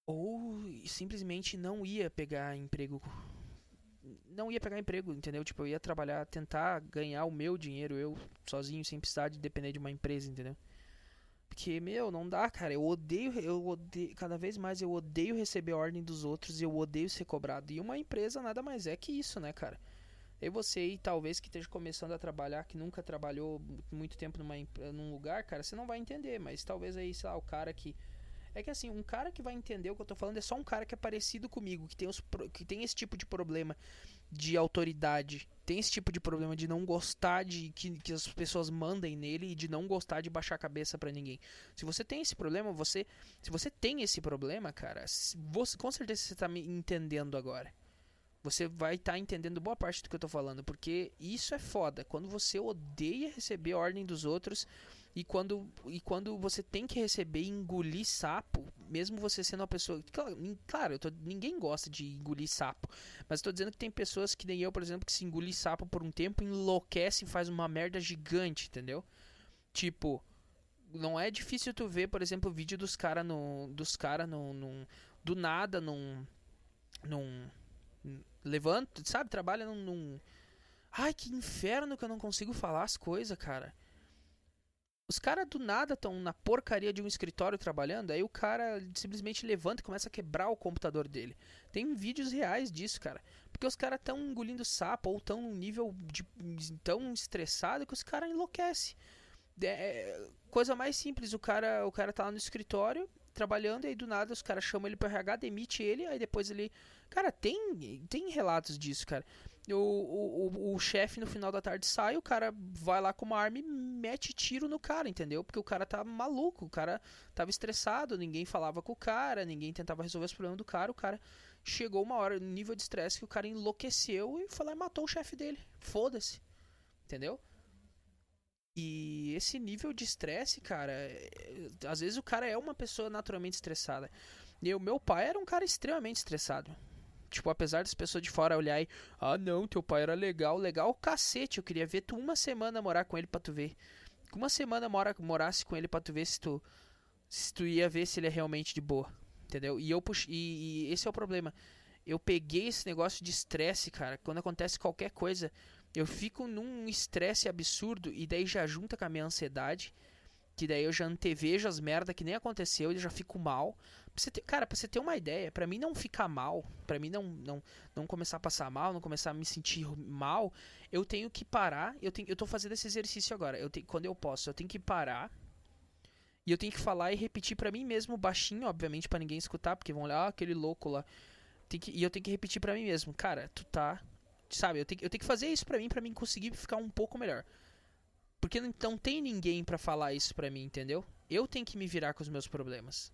Ou simplesmente não ia pegar emprego não ia pegar emprego, entendeu? Tipo, eu ia trabalhar, tentar ganhar o meu dinheiro eu sozinho, sem precisar de depender de uma empresa, entendeu? Porque, meu, não dá, cara. Eu odeio, eu odeio, cada vez mais eu odeio receber ordem dos outros e eu odeio ser cobrado. E uma empresa nada mais é que isso, né, cara? E você aí, talvez que esteja começando a trabalhar, que nunca trabalhou muito tempo numa, num lugar, cara, você não vai entender. Mas talvez aí, sei lá, o cara que é que assim, um cara que vai entender o que eu tô falando é só um cara que é parecido comigo, que tem, os, que tem esse tipo de problema de autoridade, tem esse tipo de problema de não gostar de que, que as pessoas mandem nele e de não gostar de baixar a cabeça para ninguém. Se você tem esse problema, você. Se você tem esse problema, cara, você, com certeza você tá me entendendo agora. Você vai estar tá entendendo boa parte do que eu tô falando, porque isso é foda. Quando você odeia receber ordem dos outros e quando, e quando você tem que receber e engolir sapo, mesmo você sendo uma pessoa. Claro, tô, ninguém gosta de engolir sapo. Mas estou dizendo que tem pessoas que nem eu, por exemplo, que se engolir sapo por um tempo, enlouquece e faz uma merda gigante, entendeu? Tipo, não é difícil tu ver, por exemplo, o vídeo dos caras no. Dos caras no, Do nada num. Num. Levanta, sabe? Trabalha num, num. Ai, que inferno que eu não consigo falar as coisas, cara. Os caras do nada estão na porcaria de um escritório trabalhando, aí o cara simplesmente levanta e começa a quebrar o computador dele. Tem vídeos reais disso, cara. Porque os caras estão engolindo sapo ou estão num nível de, tão estressado que os caras enlouquecem. É, é, coisa mais simples, o cara, o cara tá lá no escritório trabalhando e aí do nada os caras chamam ele pro RH, demite ele, aí depois ele. Cara, tem, tem relatos disso, cara o, o, o, chefe no final da tarde sai, o cara vai lá com uma arma e mete tiro no cara, entendeu? Porque o cara tá maluco, o cara tava estressado, ninguém falava com o cara, ninguém tentava resolver os problemas do cara, o cara chegou uma hora, nível de estresse, que o cara enlouqueceu e foi lá e matou o chefe dele. Foda-se. Entendeu? E esse nível de estresse, cara, é, às vezes o cara é uma pessoa naturalmente estressada. E o meu pai era um cara extremamente estressado. Tipo, apesar das pessoas de fora olhar e. Ah, não, teu pai era legal. Legal cacete. Eu queria ver tu uma semana morar com ele pra tu ver. Uma semana mora, morasse com ele pra tu ver se tu. Se tu ia ver se ele é realmente de boa. Entendeu? E eu pux... e, e esse é o problema. Eu peguei esse negócio de estresse, cara. Quando acontece qualquer coisa, eu fico num estresse absurdo e daí já junta com a minha ansiedade. Que daí eu já antevejo as merda que nem aconteceu e já fico mal. Pra ter, cara, pra você ter uma ideia, para mim não ficar mal, para mim não, não não começar a passar mal, não começar a me sentir mal, eu tenho que parar. Eu, tenho, eu tô fazendo esse exercício agora. Eu tenho, quando eu posso, eu tenho que parar. E eu tenho que falar e repetir para mim mesmo, baixinho, obviamente, para ninguém escutar, porque vão olhar, ah, aquele louco lá. Que, e eu tenho que repetir para mim mesmo, cara, tu tá. Sabe, eu tenho, eu tenho que fazer isso para mim, para mim conseguir ficar um pouco melhor. Porque não, tem ninguém para falar isso pra mim, entendeu? Eu tenho que me virar com os meus problemas.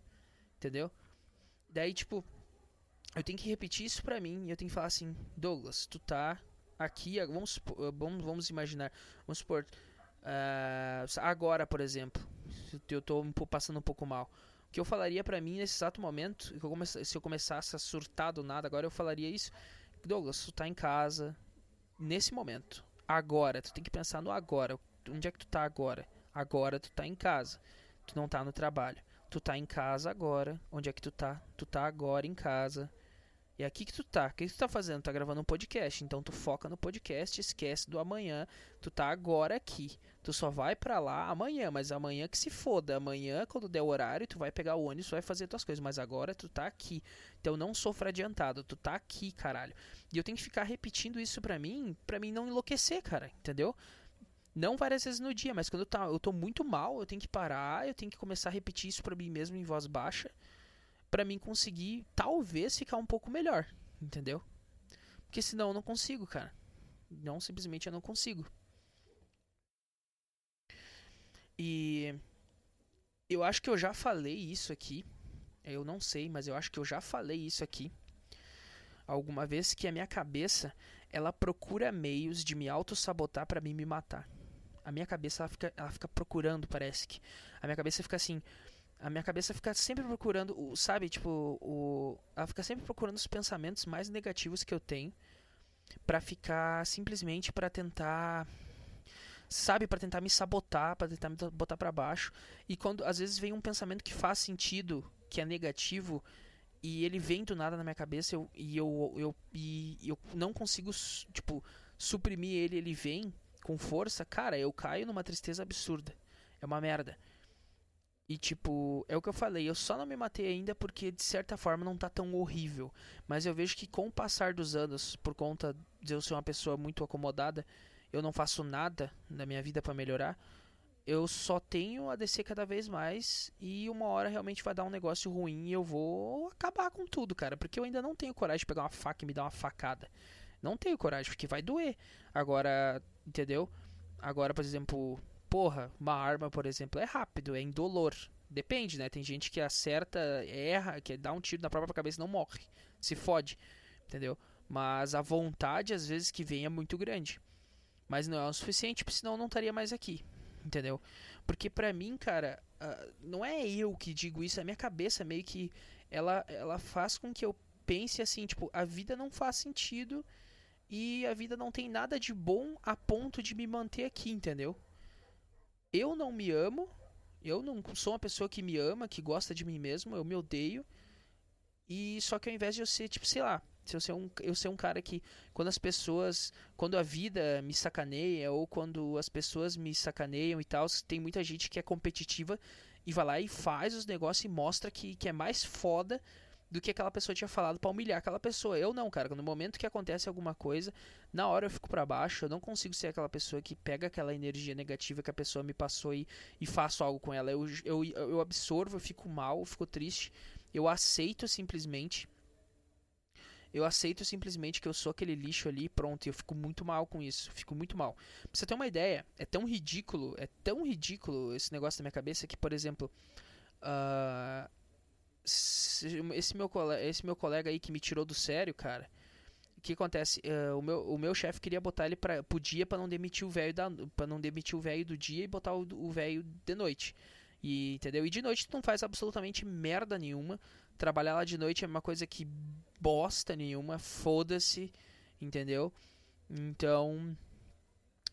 Entendeu? Daí, tipo, eu tenho que repetir isso pra mim e eu tenho que falar assim, Douglas, tu tá aqui, vamos, vamos, vamos imaginar, vamos supor, uh, agora, por exemplo, eu tô passando um pouco mal. O que eu falaria para mim nesse exato momento, se eu começasse a surtar do nada, agora eu falaria isso, Douglas, tu tá em casa, nesse momento, agora, tu tem que pensar no agora, onde é que tu tá agora? Agora tu tá em casa, tu não tá no trabalho. Tu tá em casa agora. Onde é que tu tá? Tu tá agora em casa. E aqui que tu tá. O que, tu tá fazendo? Tá gravando um podcast. Então tu foca no podcast, esquece do amanhã. Tu tá agora aqui. Tu só vai para lá amanhã, mas amanhã que se foda. Amanhã, quando der o horário, tu vai pegar o ônibus, vai fazer tuas coisas. Mas agora tu tá aqui. Então não sofra adiantado. Tu tá aqui, caralho. E eu tenho que ficar repetindo isso pra mim, pra mim não enlouquecer, cara. Entendeu? Não várias vezes no dia, mas quando eu, tá, eu tô muito mal, eu tenho que parar, eu tenho que começar a repetir isso para mim mesmo em voz baixa, para mim conseguir talvez ficar um pouco melhor, entendeu? Porque senão eu não consigo, cara. Não, simplesmente eu não consigo. E eu acho que eu já falei isso aqui. Eu não sei, mas eu acho que eu já falei isso aqui alguma vez que a minha cabeça ela procura meios de me auto sabotar para mim me matar a minha cabeça ela fica, ela fica procurando, parece que. A minha cabeça fica assim. A minha cabeça fica sempre procurando, sabe, tipo, o, ela fica sempre procurando os pensamentos mais negativos que eu tenho para ficar simplesmente para tentar sabe, para tentar me sabotar, para tentar me botar para baixo. E quando às vezes vem um pensamento que faz sentido, que é negativo, e ele vem do nada na minha cabeça eu, e eu, eu, e eu não consigo, tipo, suprimir ele, ele vem com força, cara, eu caio numa tristeza absurda. É uma merda. E tipo, é o que eu falei, eu só não me matei ainda porque de certa forma não tá tão horrível. Mas eu vejo que com o passar dos anos, por conta de eu ser uma pessoa muito acomodada, eu não faço nada na minha vida para melhorar. Eu só tenho a descer cada vez mais e uma hora realmente vai dar um negócio ruim e eu vou acabar com tudo, cara, porque eu ainda não tenho coragem de pegar uma faca e me dar uma facada. Não tenho coragem, porque vai doer. Agora, entendeu? Agora, por exemplo, porra, uma arma, por exemplo, é rápido, é indolor. Depende, né? Tem gente que acerta, erra, que dá um tiro na própria cabeça e não morre. Se fode, entendeu? Mas a vontade, às vezes, que vem é muito grande. Mas não é o suficiente, senão eu não estaria mais aqui. Entendeu? Porque pra mim, cara, uh, não é eu que digo isso, é a minha cabeça meio que. Ela, ela faz com que eu pense assim, tipo, a vida não faz sentido e a vida não tem nada de bom a ponto de me manter aqui, entendeu? Eu não me amo, eu não sou uma pessoa que me ama, que gosta de mim mesmo, eu me odeio. E só que ao invés de eu ser, tipo, sei lá, se eu ser um, eu ser um cara que quando as pessoas, quando a vida me sacaneia ou quando as pessoas me sacaneiam e tal, tem muita gente que é competitiva e vai lá e faz os negócios e mostra que, que é mais foda do que aquela pessoa tinha falado para humilhar aquela pessoa. Eu não, cara. No momento que acontece alguma coisa, na hora eu fico para baixo. Eu não consigo ser aquela pessoa que pega aquela energia negativa que a pessoa me passou e, e faço algo com ela. Eu, eu, eu absorvo, eu fico mal, eu fico triste. Eu aceito simplesmente. Eu aceito simplesmente que eu sou aquele lixo ali pronto. E eu fico muito mal com isso. Fico muito mal. Pra você ter uma ideia, é tão ridículo, é tão ridículo esse negócio na minha cabeça que, por exemplo. Uh, esse meu, colega, esse meu colega aí que me tirou do sério, cara. O que acontece? Uh, o meu, o meu chefe queria botar ele para pro dia para não demitir o velho para não demitir o velho do dia e botar o velho de noite. E entendeu? E de noite tu não faz absolutamente merda nenhuma. Trabalhar lá de noite é uma coisa que bosta nenhuma, foda-se, entendeu? Então,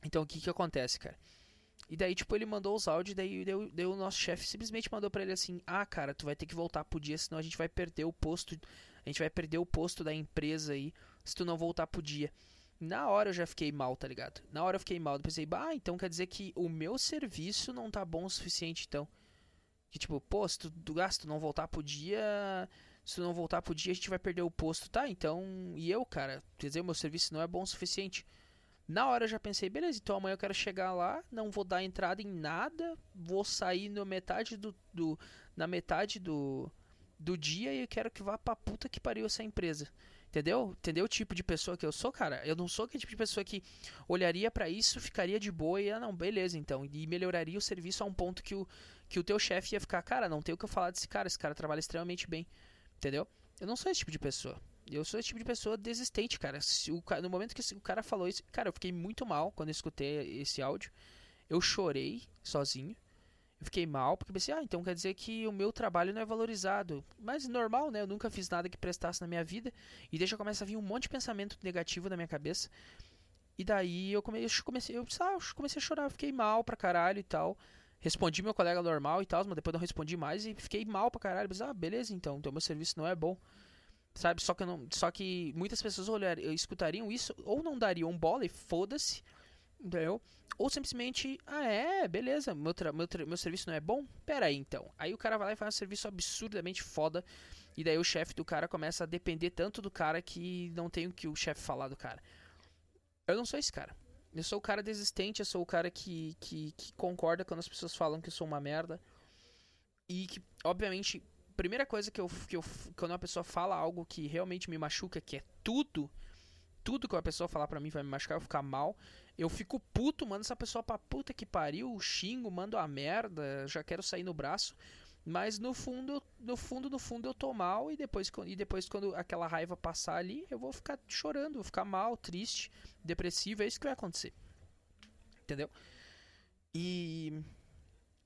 então o que que acontece, cara? E daí, tipo, ele mandou os áudios, daí, daí, daí o nosso chefe simplesmente mandou para ele assim: Ah, cara, tu vai ter que voltar pro dia, senão a gente vai perder o posto. A gente vai perder o posto da empresa aí se tu não voltar pro dia. Na hora eu já fiquei mal, tá ligado? Na hora eu fiquei mal. Eu pensei, bah, então quer dizer que o meu serviço não tá bom o suficiente, então. Que tipo, pô, se tu, tu, ah, se tu não voltar pro dia. Se tu não voltar pro dia, a gente vai perder o posto, tá? Então. E eu, cara, quer dizer, o meu serviço não é bom o suficiente. Na hora eu já pensei, beleza, então amanhã eu quero chegar lá, não vou dar entrada em nada, vou sair no metade do, do na metade do, do dia e eu quero que vá pra puta que pariu essa empresa. Entendeu? Entendeu o tipo de pessoa que eu sou, cara? Eu não sou aquele tipo de pessoa que olharia para isso, ficaria de boa e, ah, não, beleza, então. E melhoraria o serviço a um ponto que o, que o teu chefe ia ficar, cara, não tem o que eu falar desse cara, esse cara trabalha extremamente bem. Entendeu? Eu não sou esse tipo de pessoa. Eu sou esse tipo de pessoa desistente, cara. O, no momento que o cara falou isso, cara, eu fiquei muito mal quando eu escutei esse áudio. Eu chorei sozinho. Eu fiquei mal porque pensei, ah, então quer dizer que o meu trabalho não é valorizado. Mas normal, né? Eu nunca fiz nada que prestasse na minha vida. E deixa começa a vir um monte de pensamento negativo na minha cabeça. E daí eu comecei, eu ah, comecei a chorar, fiquei mal pra caralho e tal. Respondi meu colega normal e tal, mas depois não respondi mais e fiquei mal pra caralho. Pensei, ah, beleza então, então meu serviço não é bom. Sabe? Só que, não, só que muitas pessoas olhar, escutariam isso ou não dariam bola e foda-se, entendeu? Ou simplesmente, ah é, beleza, meu, meu, meu serviço não é bom? Pera aí então. Aí o cara vai lá e faz um serviço absurdamente foda. E daí o chefe do cara começa a depender tanto do cara que não tem o que o chefe falar do cara. Eu não sou esse cara. Eu sou o cara desistente, eu sou o cara que, que, que concorda quando as pessoas falam que eu sou uma merda. E que, obviamente, primeira coisa que eu, que eu. Quando uma pessoa fala algo que realmente me machuca, que é tudo. Tudo que uma pessoa falar pra mim vai me machucar, eu ficar mal. Eu fico puto, mando essa pessoa pra puta que pariu, xingo, mando a merda, já quero sair no braço. Mas no fundo, no fundo, no fundo eu tô mal e depois, e depois quando aquela raiva passar ali, eu vou ficar chorando, vou ficar mal, triste, depressivo, é isso que vai acontecer. Entendeu? E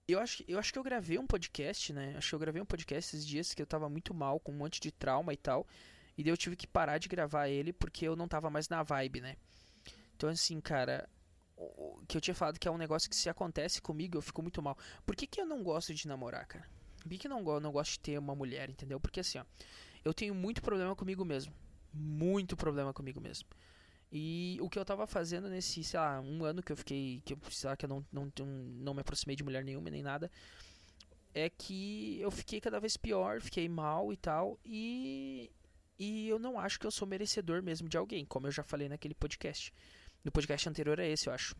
eu acho, eu acho que eu gravei um podcast, né? Acho que eu gravei um podcast esses dias que eu tava muito mal, com um monte de trauma e tal. E daí eu tive que parar de gravar ele porque eu não tava mais na vibe, né? Então, assim, cara, que eu tinha falado que é um negócio que se acontece comigo eu fico muito mal. Por que, que eu não gosto de namorar, cara? Por que, que eu não, não gosto de ter uma mulher, entendeu? Porque assim, ó, eu tenho muito problema comigo mesmo. Muito problema comigo mesmo. E o que eu tava fazendo nesse, sei lá, um ano que eu fiquei, que eu, lá, que eu não, não, não me aproximei de mulher nenhuma nem nada, é que eu fiquei cada vez pior, fiquei mal e tal, e, e eu não acho que eu sou merecedor mesmo de alguém, como eu já falei naquele podcast. No podcast anterior é esse, eu acho.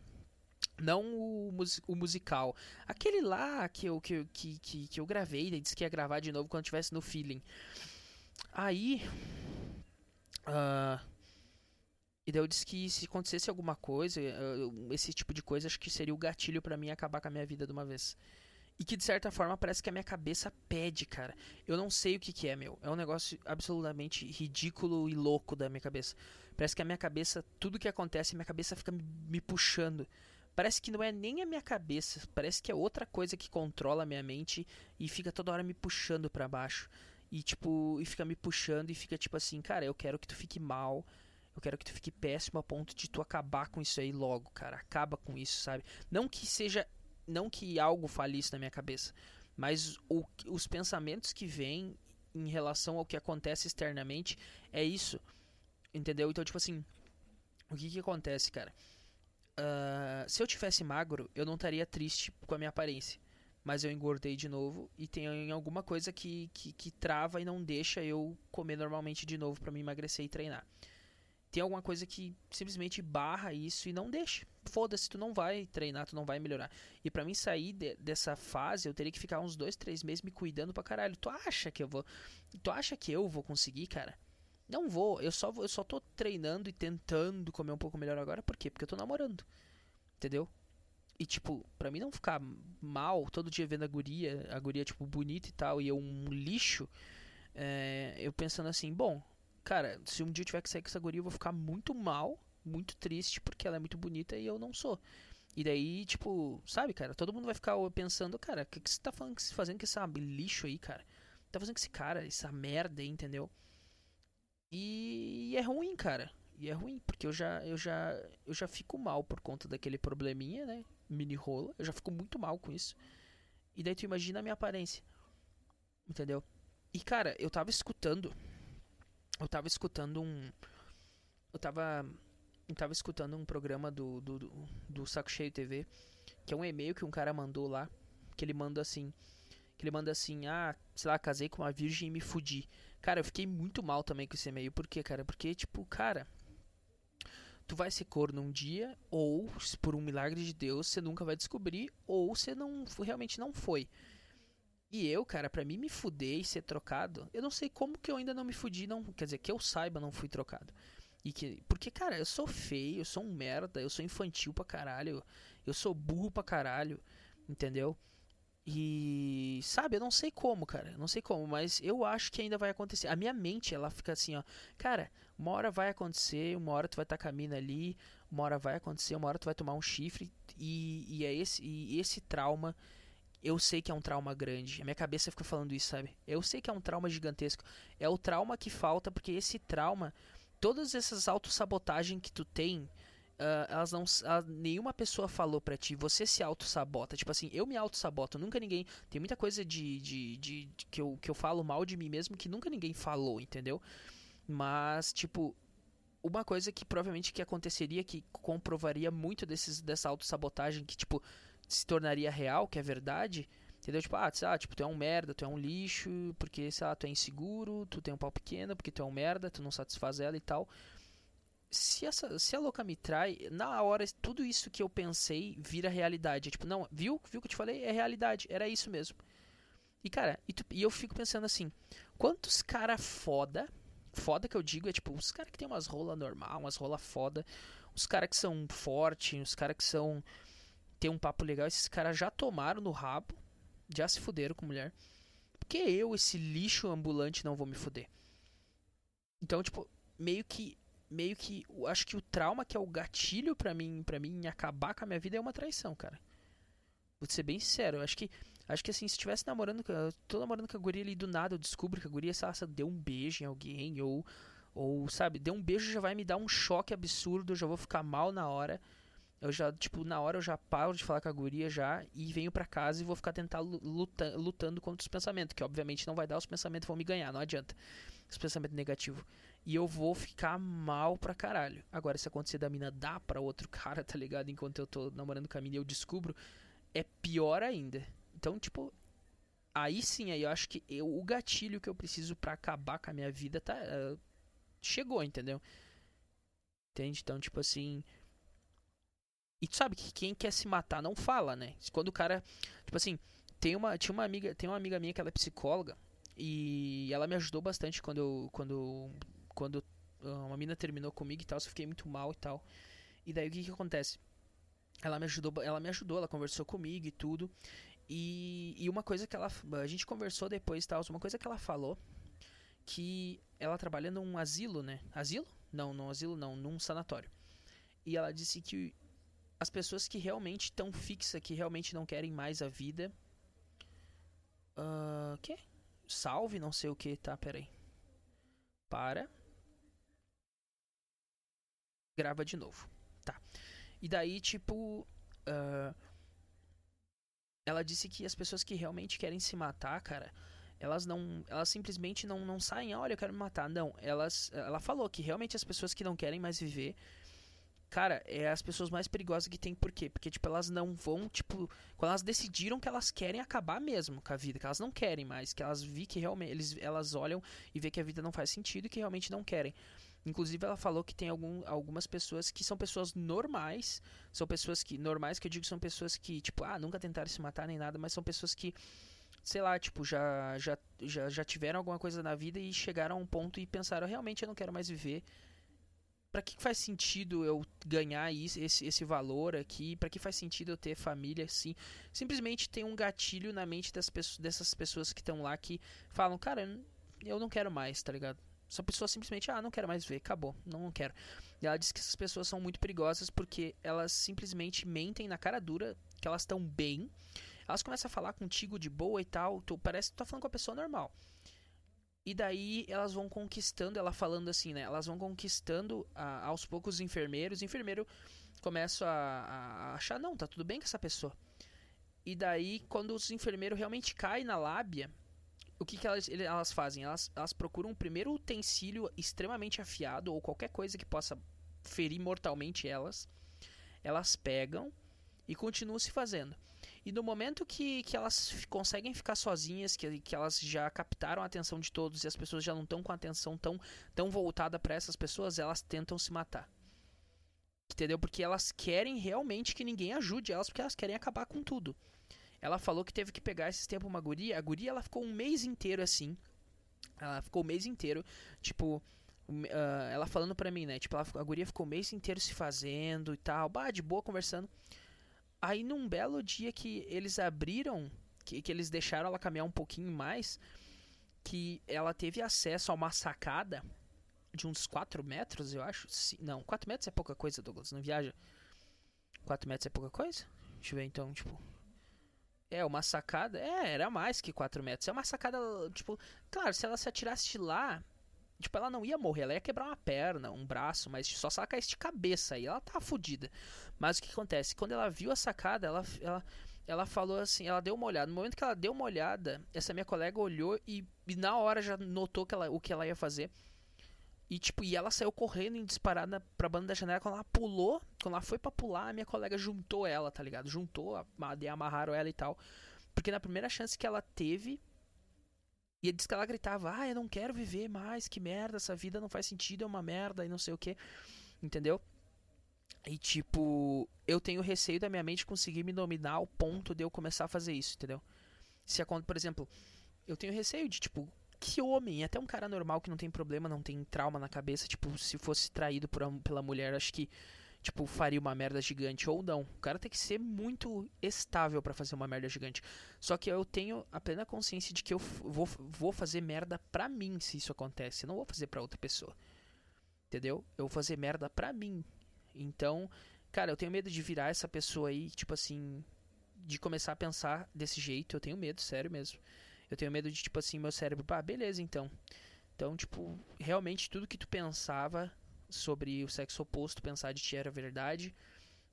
Não o, o musical. Aquele lá que eu, que, que, que, que eu gravei, e disse que ia gravar de novo quando tivesse no feeling. Aí. Uh, e daí eu disse que se acontecesse alguma coisa, esse tipo de coisa, acho que seria o gatilho para mim acabar com a minha vida de uma vez. E que de certa forma parece que a minha cabeça pede, cara. Eu não sei o que, que é, meu. É um negócio absolutamente ridículo e louco da minha cabeça. Parece que a minha cabeça, tudo que acontece, minha cabeça fica me, me puxando. Parece que não é nem a minha cabeça, parece que é outra coisa que controla a minha mente e fica toda hora me puxando para baixo. E tipo, e fica me puxando e fica tipo assim, cara, eu quero que tu fique mal eu quero que tu fique péssimo a ponto de tu acabar com isso aí logo, cara. Acaba com isso, sabe? Não que seja. Não que algo fale isso na minha cabeça. Mas o, os pensamentos que vêm em relação ao que acontece externamente é isso. Entendeu? Então, tipo assim. O que que acontece, cara? Uh, se eu tivesse magro, eu não estaria triste com a minha aparência. Mas eu engordei de novo e tem alguma coisa que, que, que trava e não deixa eu comer normalmente de novo para me emagrecer e treinar tem alguma coisa que simplesmente barra isso e não deixa. Foda-se, tu não vai treinar, tu não vai melhorar. E para mim sair de, dessa fase, eu teria que ficar uns dois, três meses me cuidando pra caralho. Tu acha que eu vou. Tu acha que eu vou conseguir, cara? Não vou. Eu só, eu só tô treinando e tentando comer um pouco melhor agora. Por quê? Porque eu tô namorando. Entendeu? E, tipo, pra mim não ficar mal todo dia vendo a guria, a guria, tipo, bonita e tal, e eu um lixo, é, eu pensando assim, bom, cara, se um dia eu tiver que sair com essa guria, eu vou ficar muito mal, muito triste, porque ela é muito bonita e eu não sou. E daí, tipo, sabe, cara, todo mundo vai ficar pensando, cara, o que, que você tá falando, fazendo com esse lixo aí, cara? Tá fazendo com esse cara, essa merda aí, entendeu? E, e é ruim, cara. E é ruim, porque eu já, eu já, eu já fico mal por conta daquele probleminha, né? Mini rola. Eu já fico muito mal com isso. E daí tu imagina a minha aparência. Entendeu? E cara, eu tava escutando eu tava escutando um. Eu tava. eu tava escutando um programa do, do, do, do Saco Cheio TV, que é um e-mail que um cara mandou lá, que ele manda assim, que ele manda assim, ah, sei lá, casei com uma virgem e me fudi. Cara, eu fiquei muito mal também com esse e-mail. Por quê, cara? Porque, tipo, cara, tu vai ser corno um dia, ou, por um milagre de Deus, você nunca vai descobrir, ou você não realmente não foi. E eu, cara, pra mim me fuder e ser trocado, eu não sei como que eu ainda não me fudi, não. Quer dizer, que eu saiba, não fui trocado. E que, porque, cara, eu sou feio, eu sou um merda, eu sou infantil pra caralho, eu sou burro pra caralho, entendeu? E sabe, eu não sei como, cara, não sei como, mas eu acho que ainda vai acontecer. A minha mente, ela fica assim, ó, cara, uma hora vai acontecer, uma hora tu vai estar tá caminhando ali, uma hora vai acontecer, uma hora tu vai tomar um chifre e, e é esse e esse trauma eu sei que é um trauma grande. A minha cabeça fica falando isso, sabe? Eu sei que é um trauma gigantesco. É o trauma que falta porque esse trauma, todas essas autossabotagem que tu tem, uh, elas não. Uh, nenhuma pessoa falou pra ti, você se auto-sabota. Tipo assim, eu me auto-saboto, nunca ninguém. Tem muita coisa de, de, de, de, que, eu, que eu falo mal de mim mesmo que nunca ninguém falou, entendeu? Mas, tipo, uma coisa que provavelmente que aconteceria, que comprovaria muito desses, dessa autossabotagem, que, tipo, se tornaria real, que é verdade. Entendeu? Tipo, ah, tipo, tu é um merda, tu é um lixo, porque, sei tu é inseguro, tu tem um pau pequeno, porque tu é um merda, tu não satisfaz ela e tal se, essa, se a louca me trai, na hora tudo isso que eu pensei vira realidade. É tipo, não, viu? Viu que eu te falei? É realidade, era isso mesmo. E cara, e, tu, e eu fico pensando assim, quantos cara foda, foda que eu digo é tipo, os caras que tem umas rola normal, umas rola foda, os caras que são fortes, os caras que são tem um papo legal, esses caras já tomaram no rabo, já se fuderam com mulher. Porque eu, esse lixo ambulante, não vou me fuder. Então, tipo, meio que meio que acho que o trauma que é o gatilho para mim, para mim acabar com a minha vida é uma traição, cara. Vou ser bem sincero, eu acho que acho que assim, se estivesse namorando, tô namorando com a guria ali do nada, eu descubro que a guria essa, deu um beijo em alguém ou ou sabe, deu um beijo já vai me dar um choque absurdo, eu já vou ficar mal na hora. Eu já, tipo, na hora eu já paro de falar com a guria já e venho para casa e vou ficar tentando lutar, lutando contra os pensamentos, que obviamente não vai dar, os pensamentos vão me ganhar, não adianta. Os pensamentos negativos e eu vou ficar mal pra caralho. Agora, se acontecer da mina dar pra outro *laughs* cara, tá ligado? Enquanto eu tô namorando com a mina e eu descubro, é pior ainda. Então, tipo, aí sim, aí eu acho que eu, o gatilho que eu preciso para acabar com a minha vida tá. Uh, chegou, entendeu? Entende? Então, tipo assim. E tu sabe que quem quer se matar não fala, né? Quando o cara. Tipo assim, tem uma, tinha uma amiga, tem uma amiga minha que ela é psicóloga. E ela me ajudou bastante quando eu, quando quando ah, uma mina terminou comigo e tal, eu fiquei muito mal e tal. E daí o que que acontece? Ela me ajudou, ela me ajudou, ela conversou comigo e tudo. E, e uma coisa que ela a gente conversou depois, tal, uma coisa que ela falou que ela trabalha num asilo, né? Asilo? Não, num asilo não, num sanatório. E ela disse que as pessoas que realmente estão fixas, que realmente não querem mais a vida. Uh, que? Salve, não sei o que, tá? Peraí. Para grava de novo. Tá. E daí, tipo. Uh, ela disse que as pessoas que realmente querem se matar, cara, elas não. Elas simplesmente não, não saem, olha, eu quero me matar. Não, elas. Ela falou que realmente as pessoas que não querem mais viver. Cara, é as pessoas mais perigosas que tem, por quê? Porque, tipo, elas não vão, tipo, quando elas decidiram que elas querem acabar mesmo com a vida, que elas não querem mais, que elas vi que realmente, eles, elas olham e vê que a vida não faz sentido e que realmente não querem. Inclusive, ela falou que tem algum, algumas pessoas que são pessoas normais. São pessoas que. Normais, que eu digo são pessoas que, tipo, ah, nunca tentaram se matar nem nada, mas são pessoas que, sei lá, tipo, já, já, já, já tiveram alguma coisa na vida e chegaram a um ponto e pensaram, realmente eu não quero mais viver. Pra que faz sentido eu ganhar isso, esse, esse valor aqui? Pra que faz sentido eu ter família assim? Simplesmente tem um gatilho na mente das pessoas, dessas pessoas que estão lá que falam, cara, eu não quero mais, tá ligado? Essa pessoa simplesmente, ah, não quero mais ver, acabou, não, não quero. E ela diz que essas pessoas são muito perigosas porque elas simplesmente mentem na cara dura que elas estão bem. Elas começam a falar contigo de boa e tal, tu parece que tu tá falando com a pessoa normal. E daí elas vão conquistando, ela falando assim, né? Elas vão conquistando a, aos poucos os enfermeiros. O enfermeiro começa a, a, achar, não, tá tudo bem com essa pessoa. E daí, quando os enfermeiros realmente caem na lábia, o que, que elas, elas fazem? Elas, elas procuram um primeiro utensílio extremamente afiado ou qualquer coisa que possa ferir mortalmente elas, elas pegam e continuam se fazendo. E no momento que, que elas conseguem ficar sozinhas, que, que elas já captaram a atenção de todos e as pessoas já não estão com a atenção tão, tão voltada para essas pessoas, elas tentam se matar. Entendeu? Porque elas querem realmente que ninguém ajude elas, porque elas querem acabar com tudo. Ela falou que teve que pegar esse tempo uma guria. A guria ela ficou um mês inteiro assim. Ela ficou o mês inteiro, tipo, uh, ela falando pra mim, né? Tipo, ela, a guria ficou o mês inteiro se fazendo e tal, bah, de boa conversando. Aí num belo dia que eles abriram, que, que eles deixaram ela caminhar um pouquinho mais, que ela teve acesso a uma sacada de uns 4 metros, eu acho. Não, 4 metros é pouca coisa, Douglas, não viaja. 4 metros é pouca coisa? Deixa eu ver então, tipo. É, uma sacada. É, era mais que 4 metros. É uma sacada, tipo. Claro, se ela se atirasse lá. Tipo, ela não ia morrer, ela ia quebrar uma perna, um braço, mas só se ela caísse de cabeça aí, ela tá fodida. Mas o que acontece? Quando ela viu a sacada, ela, ela, ela falou assim, ela deu uma olhada. No momento que ela deu uma olhada, essa minha colega olhou e, e na hora já notou que ela, o que ela ia fazer. E, tipo, e ela saiu correndo em disparada pra banda da janela. Quando ela pulou, quando ela foi pra pular, a minha colega juntou ela, tá ligado? Juntou, amarraram ela e tal. Porque na primeira chance que ela teve, e disse que ela gritava: Ah, eu não quero viver mais, que merda, essa vida não faz sentido, é uma merda e não sei o que. Entendeu? E tipo, eu tenho receio da minha mente conseguir me dominar ao ponto de eu começar a fazer isso, entendeu? Se a por exemplo, eu tenho receio de, tipo, que homem, até um cara normal que não tem problema, não tem trauma na cabeça, tipo, se fosse traído por, pela mulher, acho que, tipo, faria uma merda gigante ou não. O cara tem que ser muito estável para fazer uma merda gigante. Só que eu tenho a plena consciência de que eu vou, vou fazer merda pra mim se isso acontece. Eu não vou fazer pra outra pessoa. Entendeu? Eu vou fazer merda pra mim. Então, cara, eu tenho medo de virar essa pessoa aí, tipo assim, de começar a pensar desse jeito. Eu tenho medo, sério mesmo. Eu tenho medo de, tipo assim, meu cérebro, pá, beleza, então. Então, tipo, realmente tudo que tu pensava sobre o sexo oposto, pensar de ti era verdade.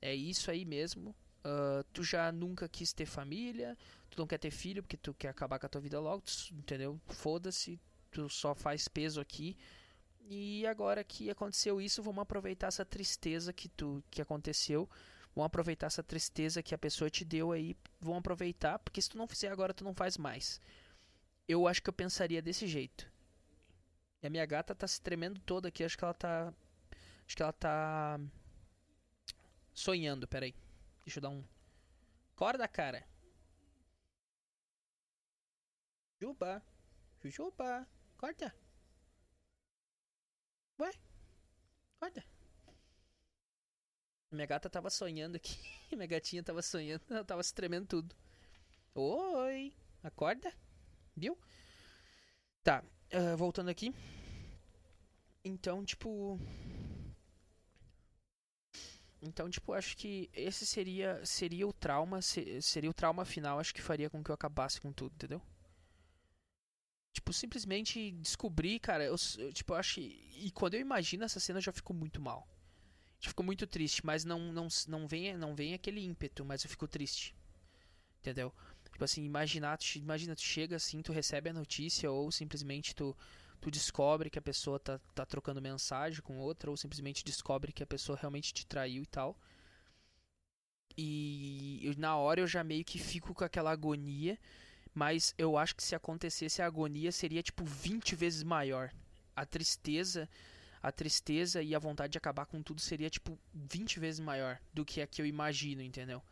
É isso aí mesmo. Uh, tu já nunca quis ter família, tu não quer ter filho porque tu quer acabar com a tua vida logo, tu, entendeu? Foda-se, tu só faz peso aqui. E agora que aconteceu isso, vamos aproveitar essa tristeza que tu que aconteceu vão aproveitar essa tristeza que a pessoa te deu aí, vão aproveitar, porque se tu não fizer agora, tu não faz mais eu acho que eu pensaria desse jeito. E a minha gata tá se tremendo toda aqui, acho que ela tá. Acho que ela tá. Sonhando, peraí. Deixa eu dar um. Acorda, cara. Juba. Jujuba. Acorda. Ué? Acorda. Minha gata tava sonhando aqui. *laughs* Minha gatinha tava sonhando. Ela tava se tremendo tudo. Oi. Acorda. Viu? Tá, uh, voltando aqui. Então, tipo. Então, tipo, acho que esse seria seria o trauma, seria o trauma final, acho que faria com que eu acabasse com tudo, entendeu? Tipo, simplesmente descobrir, cara, eu, eu tipo, eu acho e quando eu imagino essa cena eu já fico muito mal. Eu fico muito triste, mas não não não vem não vem aquele ímpeto, mas eu fico triste. Entendeu? Tipo assim, imaginar, imagina, tu chega assim, tu recebe a notícia ou simplesmente tu, tu descobre que a pessoa tá, tá trocando mensagem com outra ou simplesmente descobre que a pessoa realmente te traiu e tal. E eu, na hora eu já meio que fico com aquela agonia, mas eu acho que se acontecesse a agonia seria tipo 20 vezes maior. A tristeza, a tristeza e a vontade de acabar com tudo seria tipo 20 vezes maior do que a que eu imagino, entendeu?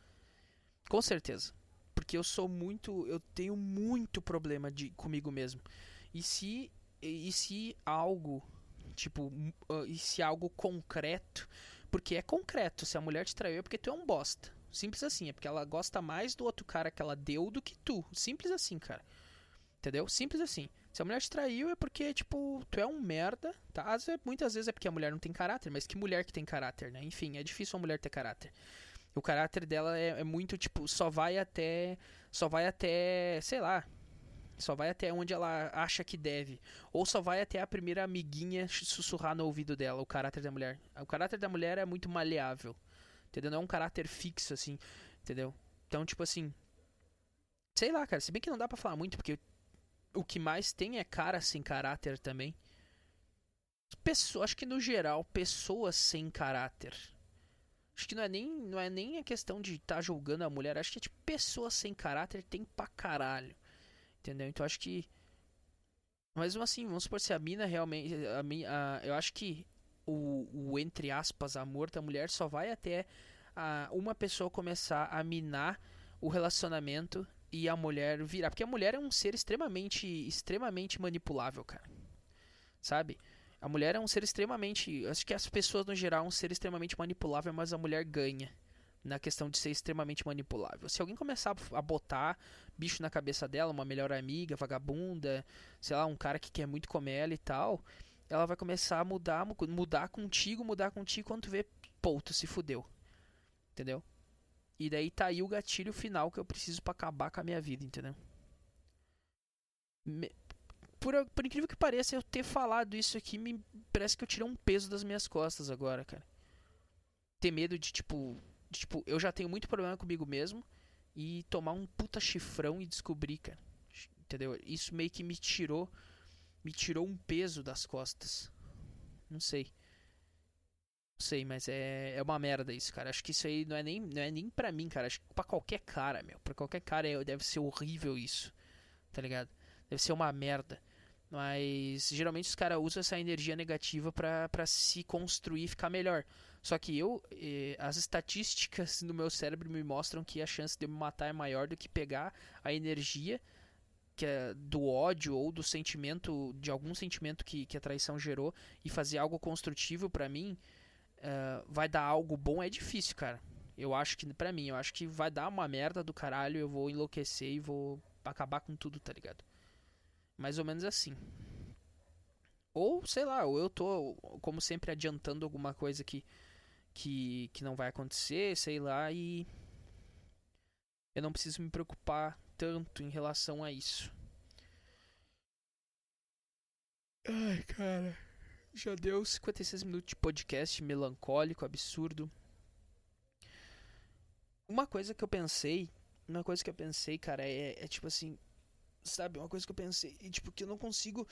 Com certeza porque eu sou muito, eu tenho muito problema de comigo mesmo. E se e se algo tipo, uh, e se algo concreto, porque é concreto, se a mulher te traiu é porque tu é um bosta. Simples assim, é porque ela gosta mais do outro cara que ela deu do que tu. Simples assim, cara. Entendeu? Simples assim. Se a mulher te traiu é porque, tipo, tu é um merda, tá? Muitas vezes é porque a mulher não tem caráter, mas que mulher que tem caráter, né? Enfim, é difícil uma mulher ter caráter. O caráter dela é, é, muito tipo, só vai até. Só vai até. sei lá. Só vai até onde ela acha que deve. Ou só vai até a primeira amiguinha sussurrar no ouvido dela, o caráter da mulher. O caráter da mulher é muito maleável. Entendeu? Não é um caráter fixo, assim. Entendeu? Então, tipo assim. Sei lá, cara. Se bem que não dá pra falar muito, porque o que mais tem é cara sem caráter também. pessoa, acho que no geral, pessoas sem caráter. Acho que não é nem, não é nem a questão de estar tá julgando a mulher, acho que é tipo, pessoas sem caráter tem pra caralho. Entendeu? Então acho que. Mas assim, vamos supor se a mina realmente. A, a, eu acho que o, o, entre aspas, amor da mulher só vai até a, uma pessoa começar a minar o relacionamento e a mulher virar. Porque a mulher é um ser extremamente, extremamente manipulável, cara. Sabe? A mulher é um ser extremamente. Acho que as pessoas no geral é um ser extremamente manipulável, mas a mulher ganha na questão de ser extremamente manipulável. Se alguém começar a botar bicho na cabeça dela, uma melhor amiga, vagabunda, sei lá, um cara que quer muito comer ela e tal, ela vai começar a mudar, mudar contigo, mudar contigo quando tu vê, pô, tu se fudeu. Entendeu? E daí tá aí o gatilho final que eu preciso para acabar com a minha vida, entendeu? Me... Por, por incrível que pareça, eu ter falado isso aqui me parece que eu tirei um peso das minhas costas agora, cara. Ter medo de, tipo, tipo, eu já tenho muito problema comigo mesmo e tomar um puta chifrão e descobrir, cara. Entendeu? Isso meio que me tirou me tirou um peso das costas. Não sei. Não sei, mas é, é uma merda isso, cara. Acho que isso aí não é nem, não é nem pra mim, cara. Acho que pra qualquer cara, meu. Pra qualquer cara é, deve ser horrível isso. Tá ligado? Deve ser uma merda. Mas geralmente os caras usam essa energia negativa para se construir e ficar melhor. Só que eu, eh, as estatísticas no meu cérebro me mostram que a chance de me matar é maior do que pegar a energia que é do ódio ou do sentimento, de algum sentimento que, que a traição gerou e fazer algo construtivo para mim, uh, vai dar algo bom é difícil, cara. Eu acho que, pra mim, eu acho que vai dar uma merda do caralho, eu vou enlouquecer e vou acabar com tudo, tá ligado? Mais ou menos assim. Ou, sei lá, ou eu tô, como sempre, adiantando alguma coisa que, que, que não vai acontecer, sei lá, e eu não preciso me preocupar tanto em relação a isso. Ai, cara. Já deu 56 minutos de podcast melancólico, absurdo. Uma coisa que eu pensei, uma coisa que eu pensei, cara, é, é tipo assim, sabe, uma coisa que eu pensei, e, tipo, que eu não consigo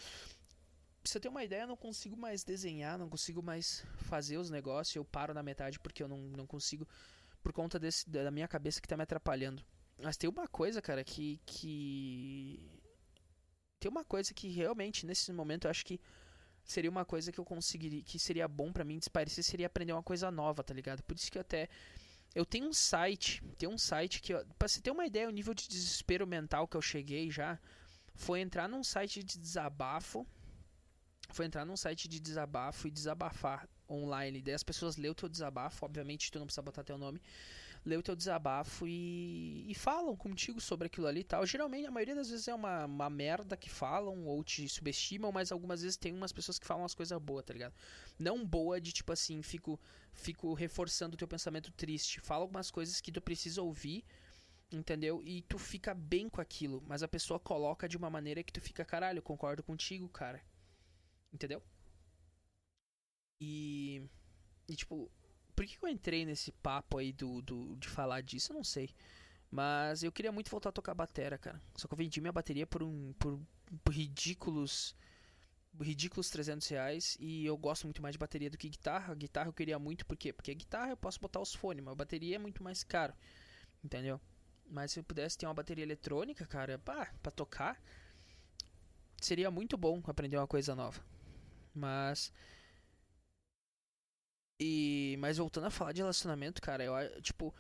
você ter uma ideia, eu não consigo mais desenhar, não consigo mais fazer os negócios, eu paro na metade porque eu não, não consigo, por conta desse, da minha cabeça que tá me atrapalhando. Mas tem uma coisa, cara, que. que... Tem uma coisa que realmente, nesse momento, eu acho que seria uma coisa que eu conseguiria. que seria bom para mim desaparecer, seria aprender uma coisa nova, tá ligado? Por isso que eu até. Eu tenho um site, tem um site que, pra você ter uma ideia, o nível de desespero mental que eu cheguei já, foi entrar num site de desabafo, foi entrar num site de desabafo e desabafar online. Daí as pessoas lêem o teu desabafo, obviamente tu não precisa botar teu nome, lê o teu desabafo e, e falam contigo sobre aquilo ali e tal. Geralmente, a maioria das vezes é uma, uma merda que falam ou te subestimam, mas algumas vezes tem umas pessoas que falam umas coisas boas, tá ligado? Não boa de tipo assim, fico, fico reforçando o teu pensamento triste. Fala algumas coisas que tu precisa ouvir entendeu? E tu fica bem com aquilo, mas a pessoa coloca de uma maneira que tu fica, caralho, concordo contigo, cara. Entendeu? E. E tipo, por que eu entrei nesse papo aí do, do, de falar disso? Eu não sei. Mas eu queria muito voltar a tocar batera, cara. Só que eu vendi minha bateria por um. por, por ridículos. Ridículos 300 reais. E eu gosto muito mais de bateria do que guitarra. Guitarra eu queria muito, por quê? Porque a guitarra eu posso botar os fones, mas a bateria é muito mais caro. Entendeu? Mas se eu pudesse ter uma bateria eletrônica, cara, pá, pra tocar. Seria muito bom aprender uma coisa nova. Mas e mas voltando a falar de relacionamento, cara, eu tipo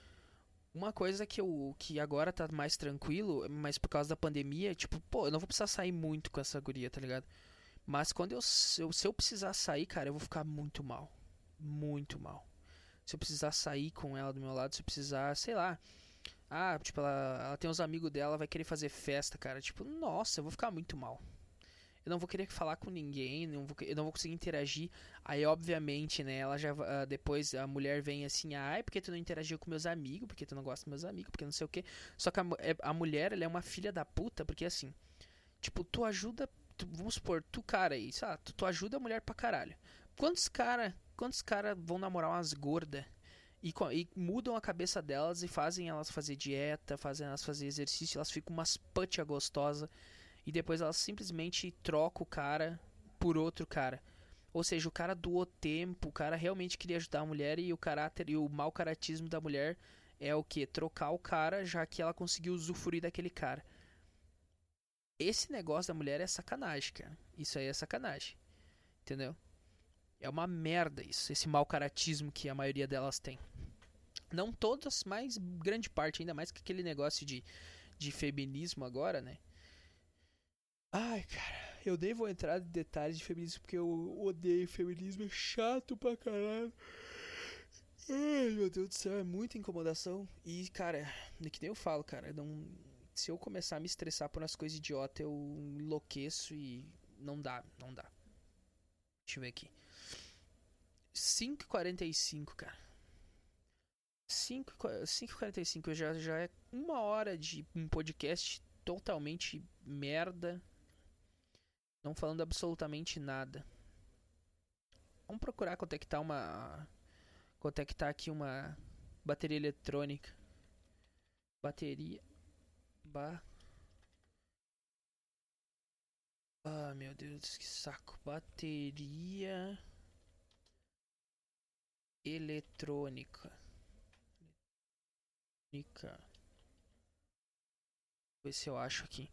uma coisa que eu que agora tá mais tranquilo, mas por causa da pandemia, tipo, pô, eu não vou precisar sair muito com essa guria, tá ligado? Mas quando eu, eu se eu precisar sair, cara, eu vou ficar muito mal. Muito mal. Se eu precisar sair com ela do meu lado, se eu precisar, sei lá, ah, tipo, ela, ela tem os amigos dela, vai querer fazer festa, cara. Tipo, nossa, eu vou ficar muito mal eu não vou querer falar com ninguém, não vou, eu não vou conseguir interagir. Aí, obviamente, né, ela já uh, depois a mulher vem assim, ai, porque tu não interagiu com meus amigos, porque tu não gosta dos meus amigos, porque não sei o que. Só que a, é, a mulher, ela é uma filha da puta, porque assim, tipo, tu ajuda, tu, vamos supor, tu cara aí, tu, tu ajuda a mulher pra caralho. Quantos cara, quantos cara vão namorar umas gordas? E, e, mudam a cabeça delas e fazem elas fazer dieta, fazem elas fazer exercício, elas ficam umas putia gostosa e depois ela simplesmente troca o cara por outro cara. Ou seja, o cara doou tempo, o cara realmente queria ajudar a mulher e o caráter e o mau caratismo da mulher é o que? Trocar o cara, já que ela conseguiu usufruir daquele cara. Esse negócio da mulher é sacanagem, cara. Isso aí é sacanagem. Entendeu? É uma merda isso, esse mau caratismo que a maioria delas tem. Não todas, mas grande parte, ainda mais que aquele negócio de, de feminismo agora, né? Ai, cara, eu nem vou entrar em detalhes de feminismo porque eu odeio feminismo, é chato pra caralho. Ai, meu Deus do céu, é muita incomodação. E, cara, que nem eu falo, cara, não, se eu começar a me estressar por umas coisas idiotas, eu enlouqueço e não dá, não dá. Deixa eu ver aqui. 5h45, cara. 5h45 já, já é uma hora de um podcast totalmente merda. Não falando absolutamente nada. Vamos procurar tá uma. Tá aqui uma bateria eletrônica. Bateria. Ba. Ah, meu Deus, que saco. Bateria eletrônica. Eletrônica. Ver se eu acho aqui.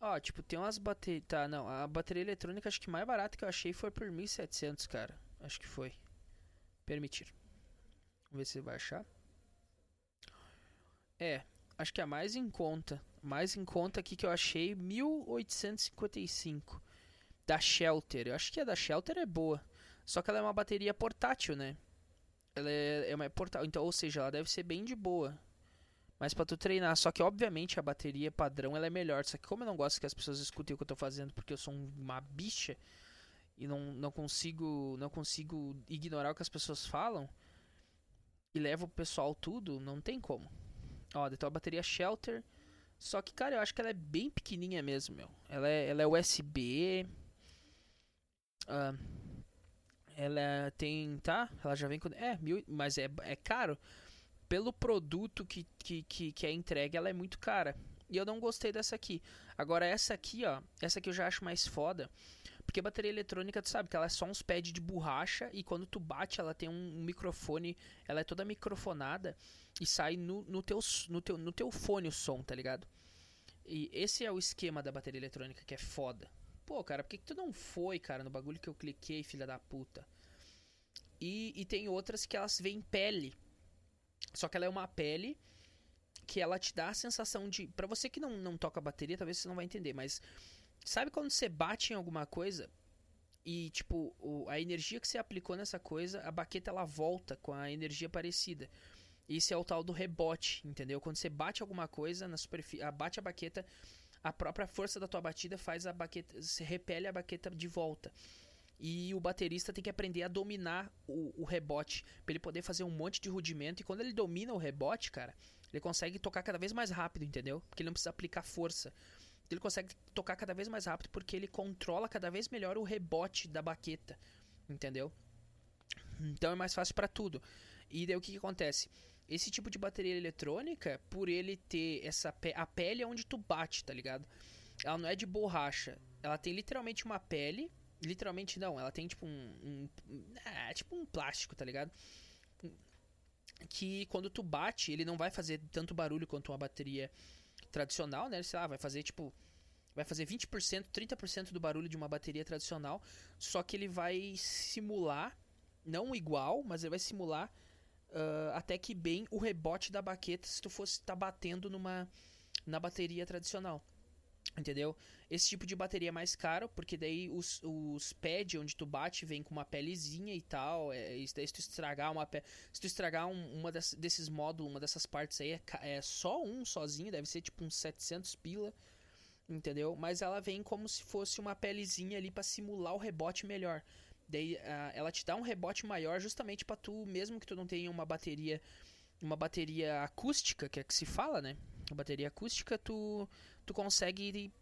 Ó, tipo, tem umas baterias. Tá, não. A bateria eletrônica acho que mais barata que eu achei foi por 1.700, cara. Acho que foi. Permitir. Vamos ver se vai achar. É, acho que a mais em conta. Mais em conta aqui que eu achei 1855 da Shelter. Eu acho que a da Shelter é boa. Só que ela é uma bateria portátil, né? Ela é, é uma portátil, então, ou seja, ela deve ser bem de boa. Mas para tu treinar, só que obviamente a bateria padrão ela é melhor. Só que como eu não gosto que as pessoas escutem o que eu tô fazendo, porque eu sou uma bicha e não, não consigo não consigo ignorar o que as pessoas falam e levo o pessoal tudo, não tem como. Ó, então a bateria Shelter. Só que, cara, eu acho que ela é bem pequenininha mesmo, meu. Ela é, ela é USB. Uh, ela tem, tá? Ela já vem com. É, mil, mas é, é caro. Pelo produto que, que, que, que é entregue, ela é muito cara. E eu não gostei dessa aqui. Agora, essa aqui, ó. Essa aqui eu já acho mais foda. Porque bateria eletrônica, tu sabe que ela é só uns pads de borracha e quando tu bate, ela tem um, um microfone, ela é toda microfonada e sai no, no, teu, no, teu, no teu fone o som, tá ligado? E esse é o esquema da bateria eletrônica que é foda. Pô, cara, por que, que tu não foi, cara, no bagulho que eu cliquei, filha da puta? E, e tem outras que elas vêm pele. Só que ela é uma pele que ela te dá a sensação de. para você que não, não toca bateria, talvez você não vai entender, mas Sabe quando você bate em alguma coisa e, tipo, o, a energia que você aplicou nessa coisa, a baqueta ela volta com a energia parecida. Isso é o tal do rebote, entendeu? Quando você bate alguma coisa na superfície, bate a baqueta, a própria força da tua batida faz a baqueta, se repele a baqueta de volta. E o baterista tem que aprender a dominar o, o rebote, para ele poder fazer um monte de rudimento. E quando ele domina o rebote, cara, ele consegue tocar cada vez mais rápido, entendeu? Porque ele não precisa aplicar força ele consegue tocar cada vez mais rápido porque ele controla cada vez melhor o rebote da baqueta, entendeu? Então é mais fácil para tudo. E daí o que, que, acontece? Esse tipo de bateria eletrônica, por ele ter essa pe a pele é onde tu bate, tá ligado? Ela não é de borracha, ela tem literalmente uma pele, literalmente não, ela tem tipo um, um é, tipo um plástico, tá ligado? Que quando tu bate, ele não vai fazer tanto barulho quanto uma bateria tradicional, né? Sei lá, vai fazer tipo. Vai fazer 20%, 30% do barulho de uma bateria tradicional. Só que ele vai simular, não igual, mas ele vai simular uh, até que bem o rebote da baqueta se tu fosse estar tá batendo numa na bateria tradicional. Entendeu? Esse tipo de bateria é mais caro, porque daí os, os pads onde tu bate vem com uma pelezinha e tal. É, isso daí se tu estragar uma. Se tu estragar um, uma das, desses módulos, uma dessas partes aí, é, é, só um sozinho, deve ser tipo uns 700 pila. Entendeu? Mas ela vem como se fosse uma pelezinha ali para simular o rebote melhor. Daí uh, ela te dá um rebote maior justamente para tu, mesmo que tu não tenha uma bateria uma bateria acústica, que é que se fala, né? Uma bateria acústica, tu tu consegue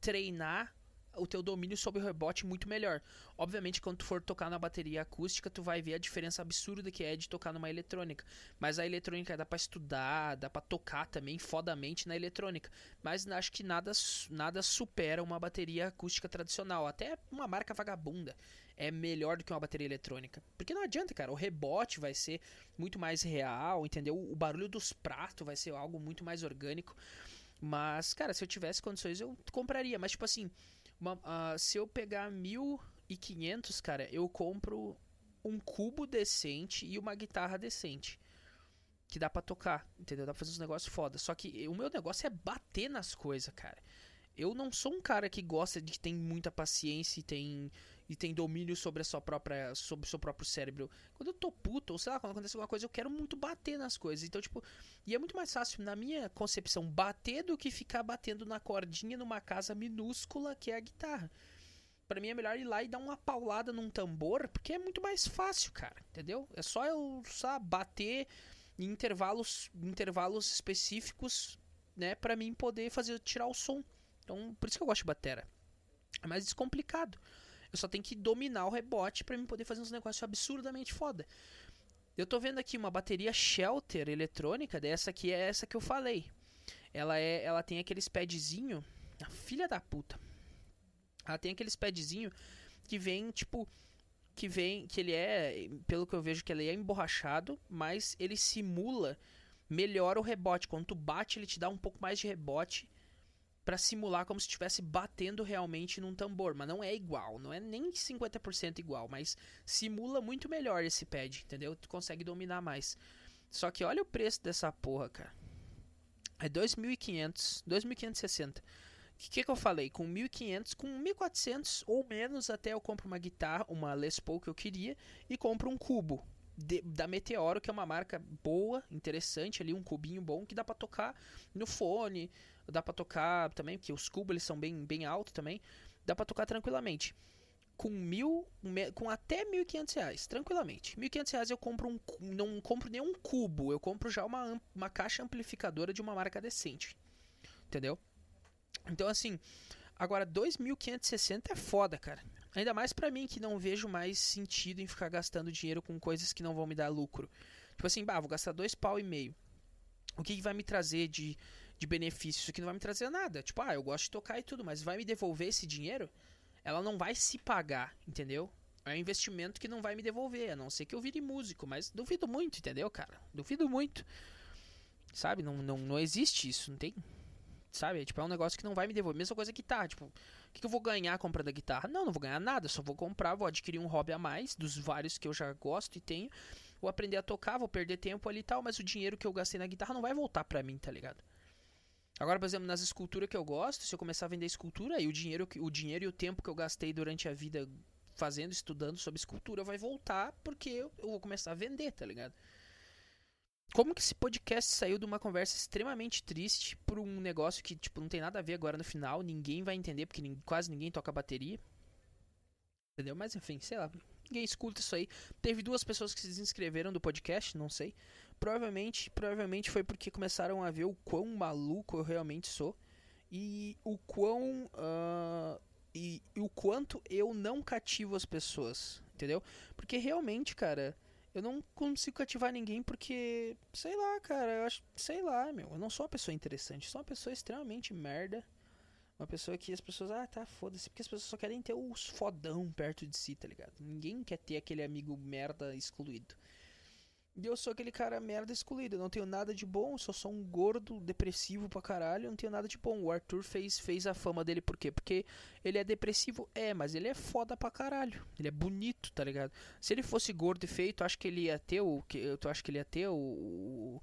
treinar o teu domínio sobre o rebote muito melhor. Obviamente, quando tu for tocar na bateria acústica, tu vai ver a diferença absurda que é de tocar numa eletrônica. Mas a eletrônica dá para estudar, dá para tocar também fodamente na eletrônica. Mas acho que nada, nada supera uma bateria acústica tradicional. Até uma marca vagabunda é melhor do que uma bateria eletrônica. Porque não adianta, cara, o rebote vai ser muito mais real, entendeu? O barulho dos pratos vai ser algo muito mais orgânico. Mas, cara, se eu tivesse condições, eu compraria. Mas, tipo assim, uma, uh, se eu pegar 1.500, cara, eu compro um cubo decente e uma guitarra decente. Que dá pra tocar, entendeu? Dá pra fazer uns negócios foda. Só que o meu negócio é bater nas coisas, cara. Eu não sou um cara que gosta de que tem muita paciência e tem e tem domínio sobre a sua própria sobre o seu próprio cérebro. Quando eu tô puto, ou sei lá, quando acontece alguma coisa, eu quero muito bater nas coisas. Então, tipo, e é muito mais fácil na minha concepção bater do que ficar batendo na cordinha numa casa minúscula que é a guitarra. Para mim é melhor ir lá e dar uma paulada num tambor, porque é muito mais fácil, cara, entendeu? É só eu, sabe, bater em intervalos, intervalos específicos, né, para mim poder fazer tirar o som. Então, por isso que eu gosto de batera. É mais descomplicado. Eu só tenho que dominar o rebote para mim poder fazer uns negócios absurdamente foda. Eu tô vendo aqui uma bateria Shelter eletrônica, dessa aqui é essa que eu falei. Ela é, ela tem aqueles padzinho, a filha da puta. Ela tem aqueles padzinho que vem tipo que vem que ele é, pelo que eu vejo que ele é emborrachado, mas ele simula melhor o rebote. Quando tu bate, ele te dá um pouco mais de rebote para simular como se estivesse batendo realmente num tambor, mas não é igual, não é nem 50% igual, mas simula muito melhor esse pad, entendeu? Tu consegue dominar mais. Só que olha o preço dessa porra, cara. É 2.500, 2.560. O que, que, que eu falei? Com 1.500, com 1.400 ou menos até eu compro uma guitarra, uma Les Paul que eu queria e compro um cubo de, da Meteoro, que é uma marca boa, interessante ali, um cubinho bom que dá para tocar no fone, dá para tocar também, porque os cubos eles são bem, bem altos também, dá para tocar tranquilamente. Com mil, com até mil e quinhentos reais, tranquilamente. Mil e quinhentos reais eu compro um, não compro nenhum cubo, eu compro já uma, uma caixa amplificadora de uma marca decente, entendeu? Então assim, agora 2.560 é foda, cara. Ainda mais para mim que não vejo mais sentido em ficar gastando dinheiro com coisas que não vão me dar lucro. Tipo assim, bah, vou gastar dois pau e meio. O que, que vai me trazer de, de benefício? Isso aqui não vai me trazer nada. Tipo, ah, eu gosto de tocar e tudo, mas vai me devolver esse dinheiro? Ela não vai se pagar, entendeu? É um investimento que não vai me devolver, a não ser que eu vire músico, mas duvido muito, entendeu, cara? Duvido muito. Sabe? Não, não, não existe isso, não tem. Sabe? Tipo, é um negócio que não vai me devolver. Mesma coisa que tá, tipo, que, que eu vou ganhar comprando a guitarra? Não, não vou ganhar nada, só vou comprar, vou adquirir um hobby a mais, dos vários que eu já gosto e tenho. Vou aprender a tocar, vou perder tempo ali e tal, mas o dinheiro que eu gastei na guitarra não vai voltar pra mim, tá ligado? Agora, por exemplo, nas esculturas que eu gosto, se eu começar a vender escultura, aí o dinheiro, o dinheiro e o tempo que eu gastei durante a vida fazendo, estudando sobre escultura vai voltar porque eu, eu vou começar a vender, tá ligado? Como que esse podcast saiu de uma conversa extremamente triste por um negócio que, tipo, não tem nada a ver agora no final, ninguém vai entender, porque quase ninguém toca bateria. Entendeu? Mas enfim, sei lá, ninguém escuta isso aí. Teve duas pessoas que se inscreveram do podcast, não sei. Provavelmente, provavelmente foi porque começaram a ver o quão maluco eu realmente sou e o quão uh, e, e o quanto eu não cativo as pessoas, entendeu? Porque realmente, cara, eu não consigo cativar ninguém porque, sei lá, cara, eu acho, sei lá, meu, eu não sou uma pessoa interessante, sou uma pessoa extremamente merda. Uma pessoa que as pessoas, ah, tá, foda-se, porque as pessoas só querem ter os fodão perto de si, tá ligado? Ninguém quer ter aquele amigo merda excluído. E eu sou aquele cara merda excluído. Eu não tenho nada de bom, sou só um gordo depressivo pra caralho. Eu não tenho nada de bom. O Arthur fez, fez a fama dele por quê? Porque ele é depressivo? É, mas ele é foda pra caralho. Ele é bonito, tá ligado? Se ele fosse gordo e feio, tu acha que ele ia ter o. Tu acha que ele ia ter o, o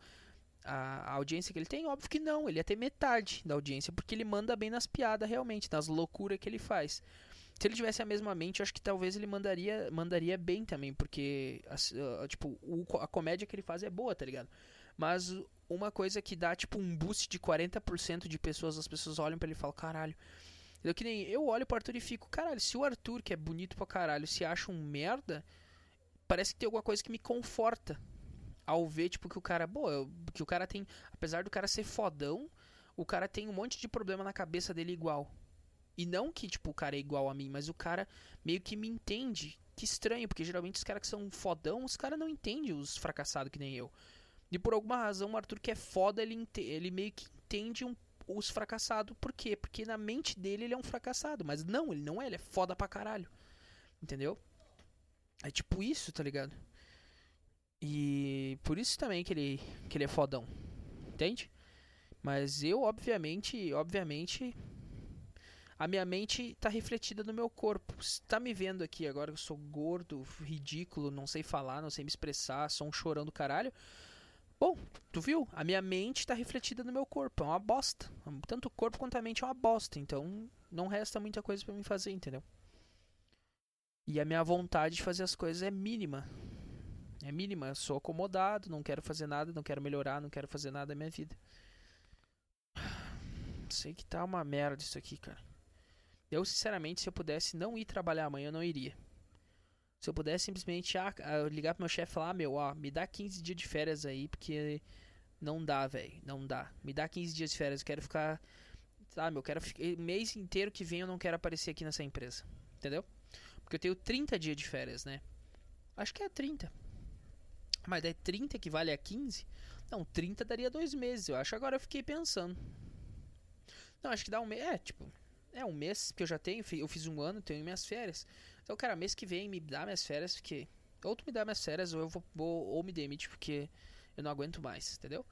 a, audiência que ele tem? Óbvio que não. Ele ia ter metade da audiência. Porque ele manda bem nas piadas, realmente, nas loucuras que ele faz se ele tivesse a mesma mente, acho que talvez ele mandaria, mandaria bem também, porque uh, tipo, o, a comédia que ele faz é boa, tá ligado? Mas uma coisa que dá tipo um boost de 40% de pessoas, as pessoas olham para ele e falam, caralho. Eu que nem eu olho pro Arthur e fico, caralho, se o Arthur, que é bonito pra caralho, se acha um merda, parece que tem alguma coisa que me conforta ao ver, tipo, que o cara, boa, que o cara tem, apesar do cara ser fodão, o cara tem um monte de problema na cabeça dele igual. E não que, tipo, o cara é igual a mim, mas o cara meio que me entende. Que estranho, porque geralmente os caras que são fodão, os caras não entendem os fracassados que nem eu. E por alguma razão, o Arthur que é foda, ele, ele meio que entende um, os fracassados. Por quê? Porque na mente dele ele é um fracassado. Mas não, ele não é, ele é foda pra caralho. Entendeu? É tipo isso, tá ligado? E por isso também que ele, que ele é fodão. Entende? Mas eu, obviamente, obviamente, a minha mente tá refletida no meu corpo. Você tá me vendo aqui agora eu sou gordo, ridículo, não sei falar, não sei me expressar, sou um chorão do caralho. Bom, tu viu? A minha mente tá refletida no meu corpo, é uma bosta. Tanto o corpo quanto a mente é uma bosta, então não resta muita coisa para mim fazer, entendeu? E a minha vontade de fazer as coisas é mínima. É mínima, eu sou acomodado, não quero fazer nada, não quero melhorar, não quero fazer nada da minha vida. *sighs* Sei que tá uma merda isso aqui, cara. Eu, sinceramente, se eu pudesse não ir trabalhar amanhã, eu não iria. Se eu pudesse simplesmente ah, ah ligar pro meu chefe e falar, ah, meu, ó, me dá 15 dias de férias aí, porque não dá, velho, não dá. Me dá 15 dias de férias, eu quero ficar, sabe, eu quero ficar, mês inteiro que vem eu não quero aparecer aqui nessa empresa, entendeu? Porque eu tenho 30 dias de férias, né? Acho que é 30. Mas é 30 que vale a 15? Não, 30 daria dois meses, eu acho. Agora eu fiquei pensando. Não, acho que dá um mês. É, tipo, é um mês que eu já tenho, eu fiz um ano, tenho minhas férias. Então, cara, mês que vem me dá minhas férias, porque. Ou tu me dá minhas férias, ou eu vou, vou ou me demite, porque eu não aguento mais, entendeu?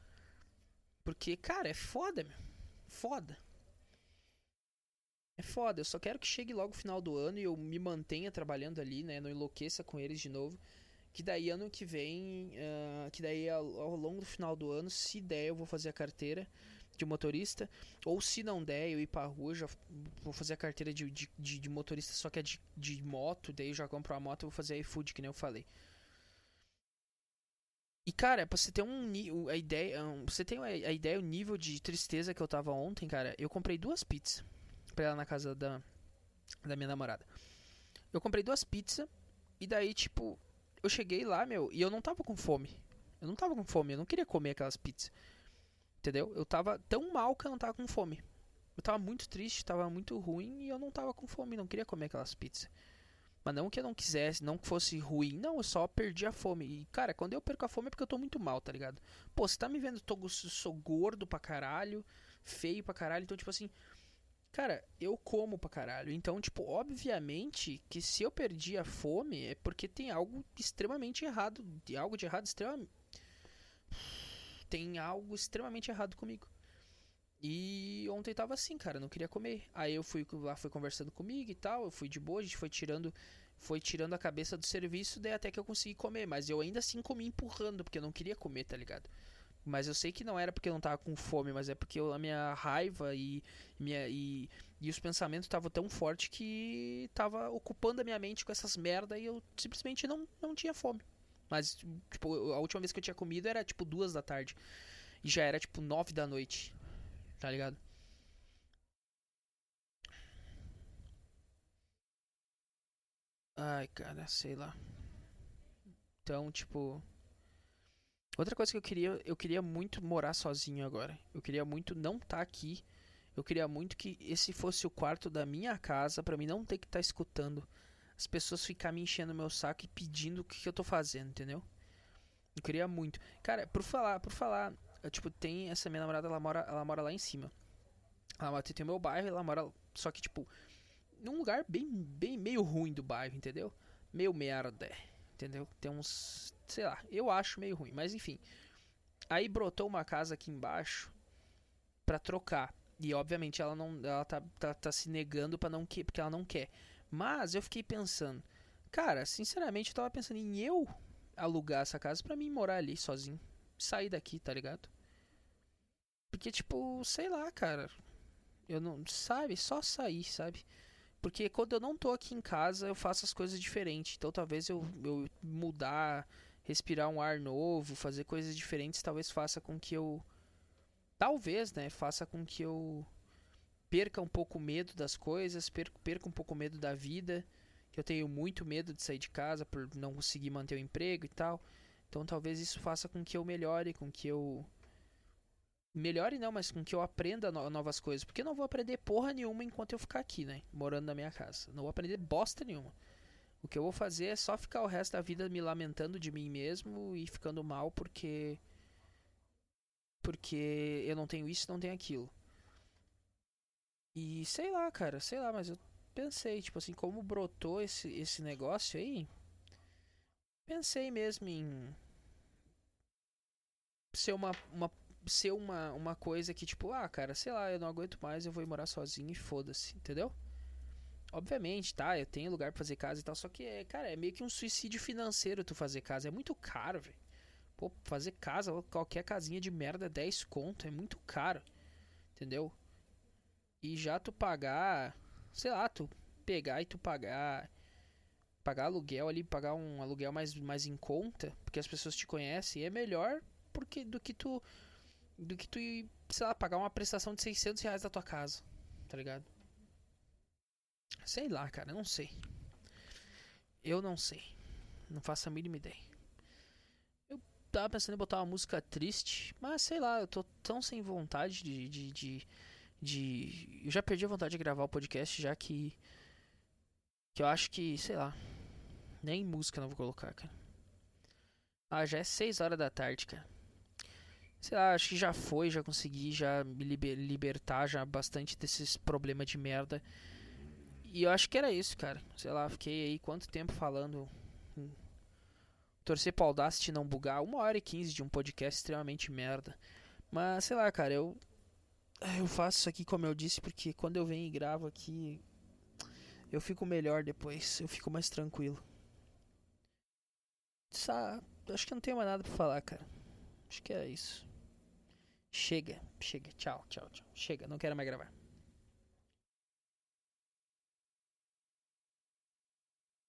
Porque, cara, é foda, meu. Foda. É foda, eu só quero que chegue logo o final do ano e eu me mantenha trabalhando ali, né? Não enlouqueça com eles de novo. Que daí ano que vem, uh, que daí ao, ao longo do final do ano, se der, eu vou fazer a carteira de motorista. Ou se não der, eu ir pra rua, já vou fazer a carteira de, de, de, de motorista, só que é de, de moto, daí eu já compro a moto e vou fazer iFood, que nem eu falei. E cara, pra você ter um a ideia, um, você tem a ideia, o nível de tristeza que eu tava ontem, cara, eu comprei duas pizzas pra ela na casa da, da minha namorada. Eu comprei duas pizzas e daí, tipo, eu cheguei lá, meu, e eu não tava com fome. Eu não tava com fome, eu não queria comer aquelas pizzas. Entendeu? Eu tava tão mal que eu não tava com fome. Eu tava muito triste, tava muito ruim e eu não tava com fome, não queria comer aquelas pizzas. Mas não que eu não quisesse, não que fosse ruim, não, eu só perdi a fome. E, cara, quando eu perco a fome é porque eu tô muito mal, tá ligado? Pô, você tá me vendo, tô, sou gordo pra caralho, feio pra caralho, então, tipo assim, cara, eu como pra caralho. Então, tipo, obviamente que se eu perdi a fome é porque tem algo extremamente errado, algo de errado extremamente tem algo extremamente errado comigo. E ontem tava assim, cara, não queria comer. Aí eu fui lá, fui conversando comigo e tal, eu fui de boa, a gente foi tirando, foi tirando a cabeça do serviço, daí até que eu consegui comer, mas eu ainda assim comi empurrando, porque eu não queria comer, tá ligado? Mas eu sei que não era porque eu não tava com fome, mas é porque eu, a minha raiva e, minha, e, e os pensamentos estavam tão fortes que tava ocupando a minha mente com essas merda e eu simplesmente não, não tinha fome. Mas, tipo, a última vez que eu tinha comido era tipo duas da tarde. E já era tipo nove da noite. Tá ligado? Ai, cara, sei lá. Então, tipo. Outra coisa que eu queria, eu queria muito morar sozinho agora. Eu queria muito não estar tá aqui. Eu queria muito que esse fosse o quarto da minha casa para mim não ter que estar tá escutando as pessoas ficar me enchendo meu saco e pedindo o que, que eu tô fazendo, entendeu? Eu queria muito. Cara, por falar, por falar, eu, tipo, tem essa minha namorada, ela mora, ela mora lá em cima. Ela tem o meu bairro, ela mora só que tipo num lugar bem bem meio ruim do bairro, entendeu? Meio merda, entendeu? Tem uns, sei lá, eu acho meio ruim, mas enfim. Aí brotou uma casa aqui embaixo para trocar. E obviamente ela não ela tá, tá, tá se negando para não que porque ela não quer. Mas eu fiquei pensando, cara, sinceramente eu tava pensando em eu alugar essa casa para mim morar ali sozinho. Sair daqui, tá ligado? Porque, tipo, sei lá, cara. Eu não. Sabe? Só sair, sabe? Porque quando eu não tô aqui em casa, eu faço as coisas diferentes. Então talvez eu, eu mudar, respirar um ar novo, fazer coisas diferentes, talvez faça com que eu. Talvez, né? Faça com que eu perca um pouco o medo das coisas, perca, perca um pouco o medo da vida, que eu tenho muito medo de sair de casa por não conseguir manter o emprego e tal. Então talvez isso faça com que eu melhore, com que eu melhore não, mas com que eu aprenda no novas coisas. Porque eu não vou aprender porra nenhuma enquanto eu ficar aqui, né? Morando na minha casa. Não vou aprender bosta nenhuma. O que eu vou fazer é só ficar o resto da vida me lamentando de mim mesmo e ficando mal porque. Porque eu não tenho isso não tenho aquilo. E sei lá, cara, sei lá, mas eu pensei, tipo assim, como brotou esse, esse negócio aí. Pensei mesmo em ser uma, uma ser uma, uma coisa que, tipo, ah, cara, sei lá, eu não aguento mais, eu vou morar sozinho e foda-se, entendeu? Obviamente, tá, eu tenho lugar pra fazer casa e tal, só que, cara, é meio que um suicídio financeiro tu fazer casa, é muito caro, velho. Pô, fazer casa, qualquer casinha de merda, 10 conto, é muito caro, entendeu? E já tu pagar, sei lá, tu pegar e tu pagar pagar aluguel ali, pagar um aluguel mais, mais em conta, porque as pessoas te conhecem, é melhor porque do que tu do que tu, sei lá, pagar uma prestação de 600 reais da tua casa, tá ligado? Sei lá, cara, não sei. Eu não sei. Não faço a mínima ideia. Eu tava pensando em botar uma música triste, mas sei lá, eu tô tão sem vontade de. de, de, de... Eu já perdi a vontade de gravar o podcast, já que. Que eu acho que, sei lá. Nem música não vou colocar, cara. Ah, já é 6 horas da tarde, cara sei lá, acho que já foi, já consegui já me liber, libertar já bastante desses problemas de merda. E eu acho que era isso, cara. Sei lá, fiquei aí quanto tempo falando. Hum, torcer pro Audacity não bugar. Uma hora e quinze de um podcast extremamente merda. Mas sei lá, cara, eu. Eu faço isso aqui como eu disse, porque quando eu venho e gravo aqui. Eu fico melhor depois. Eu fico mais tranquilo. Sa acho que não tenho mais nada pra falar, cara. Acho que é isso. Chega, chega, tchau, tchau, tchau. Chega, não quero mais gravar.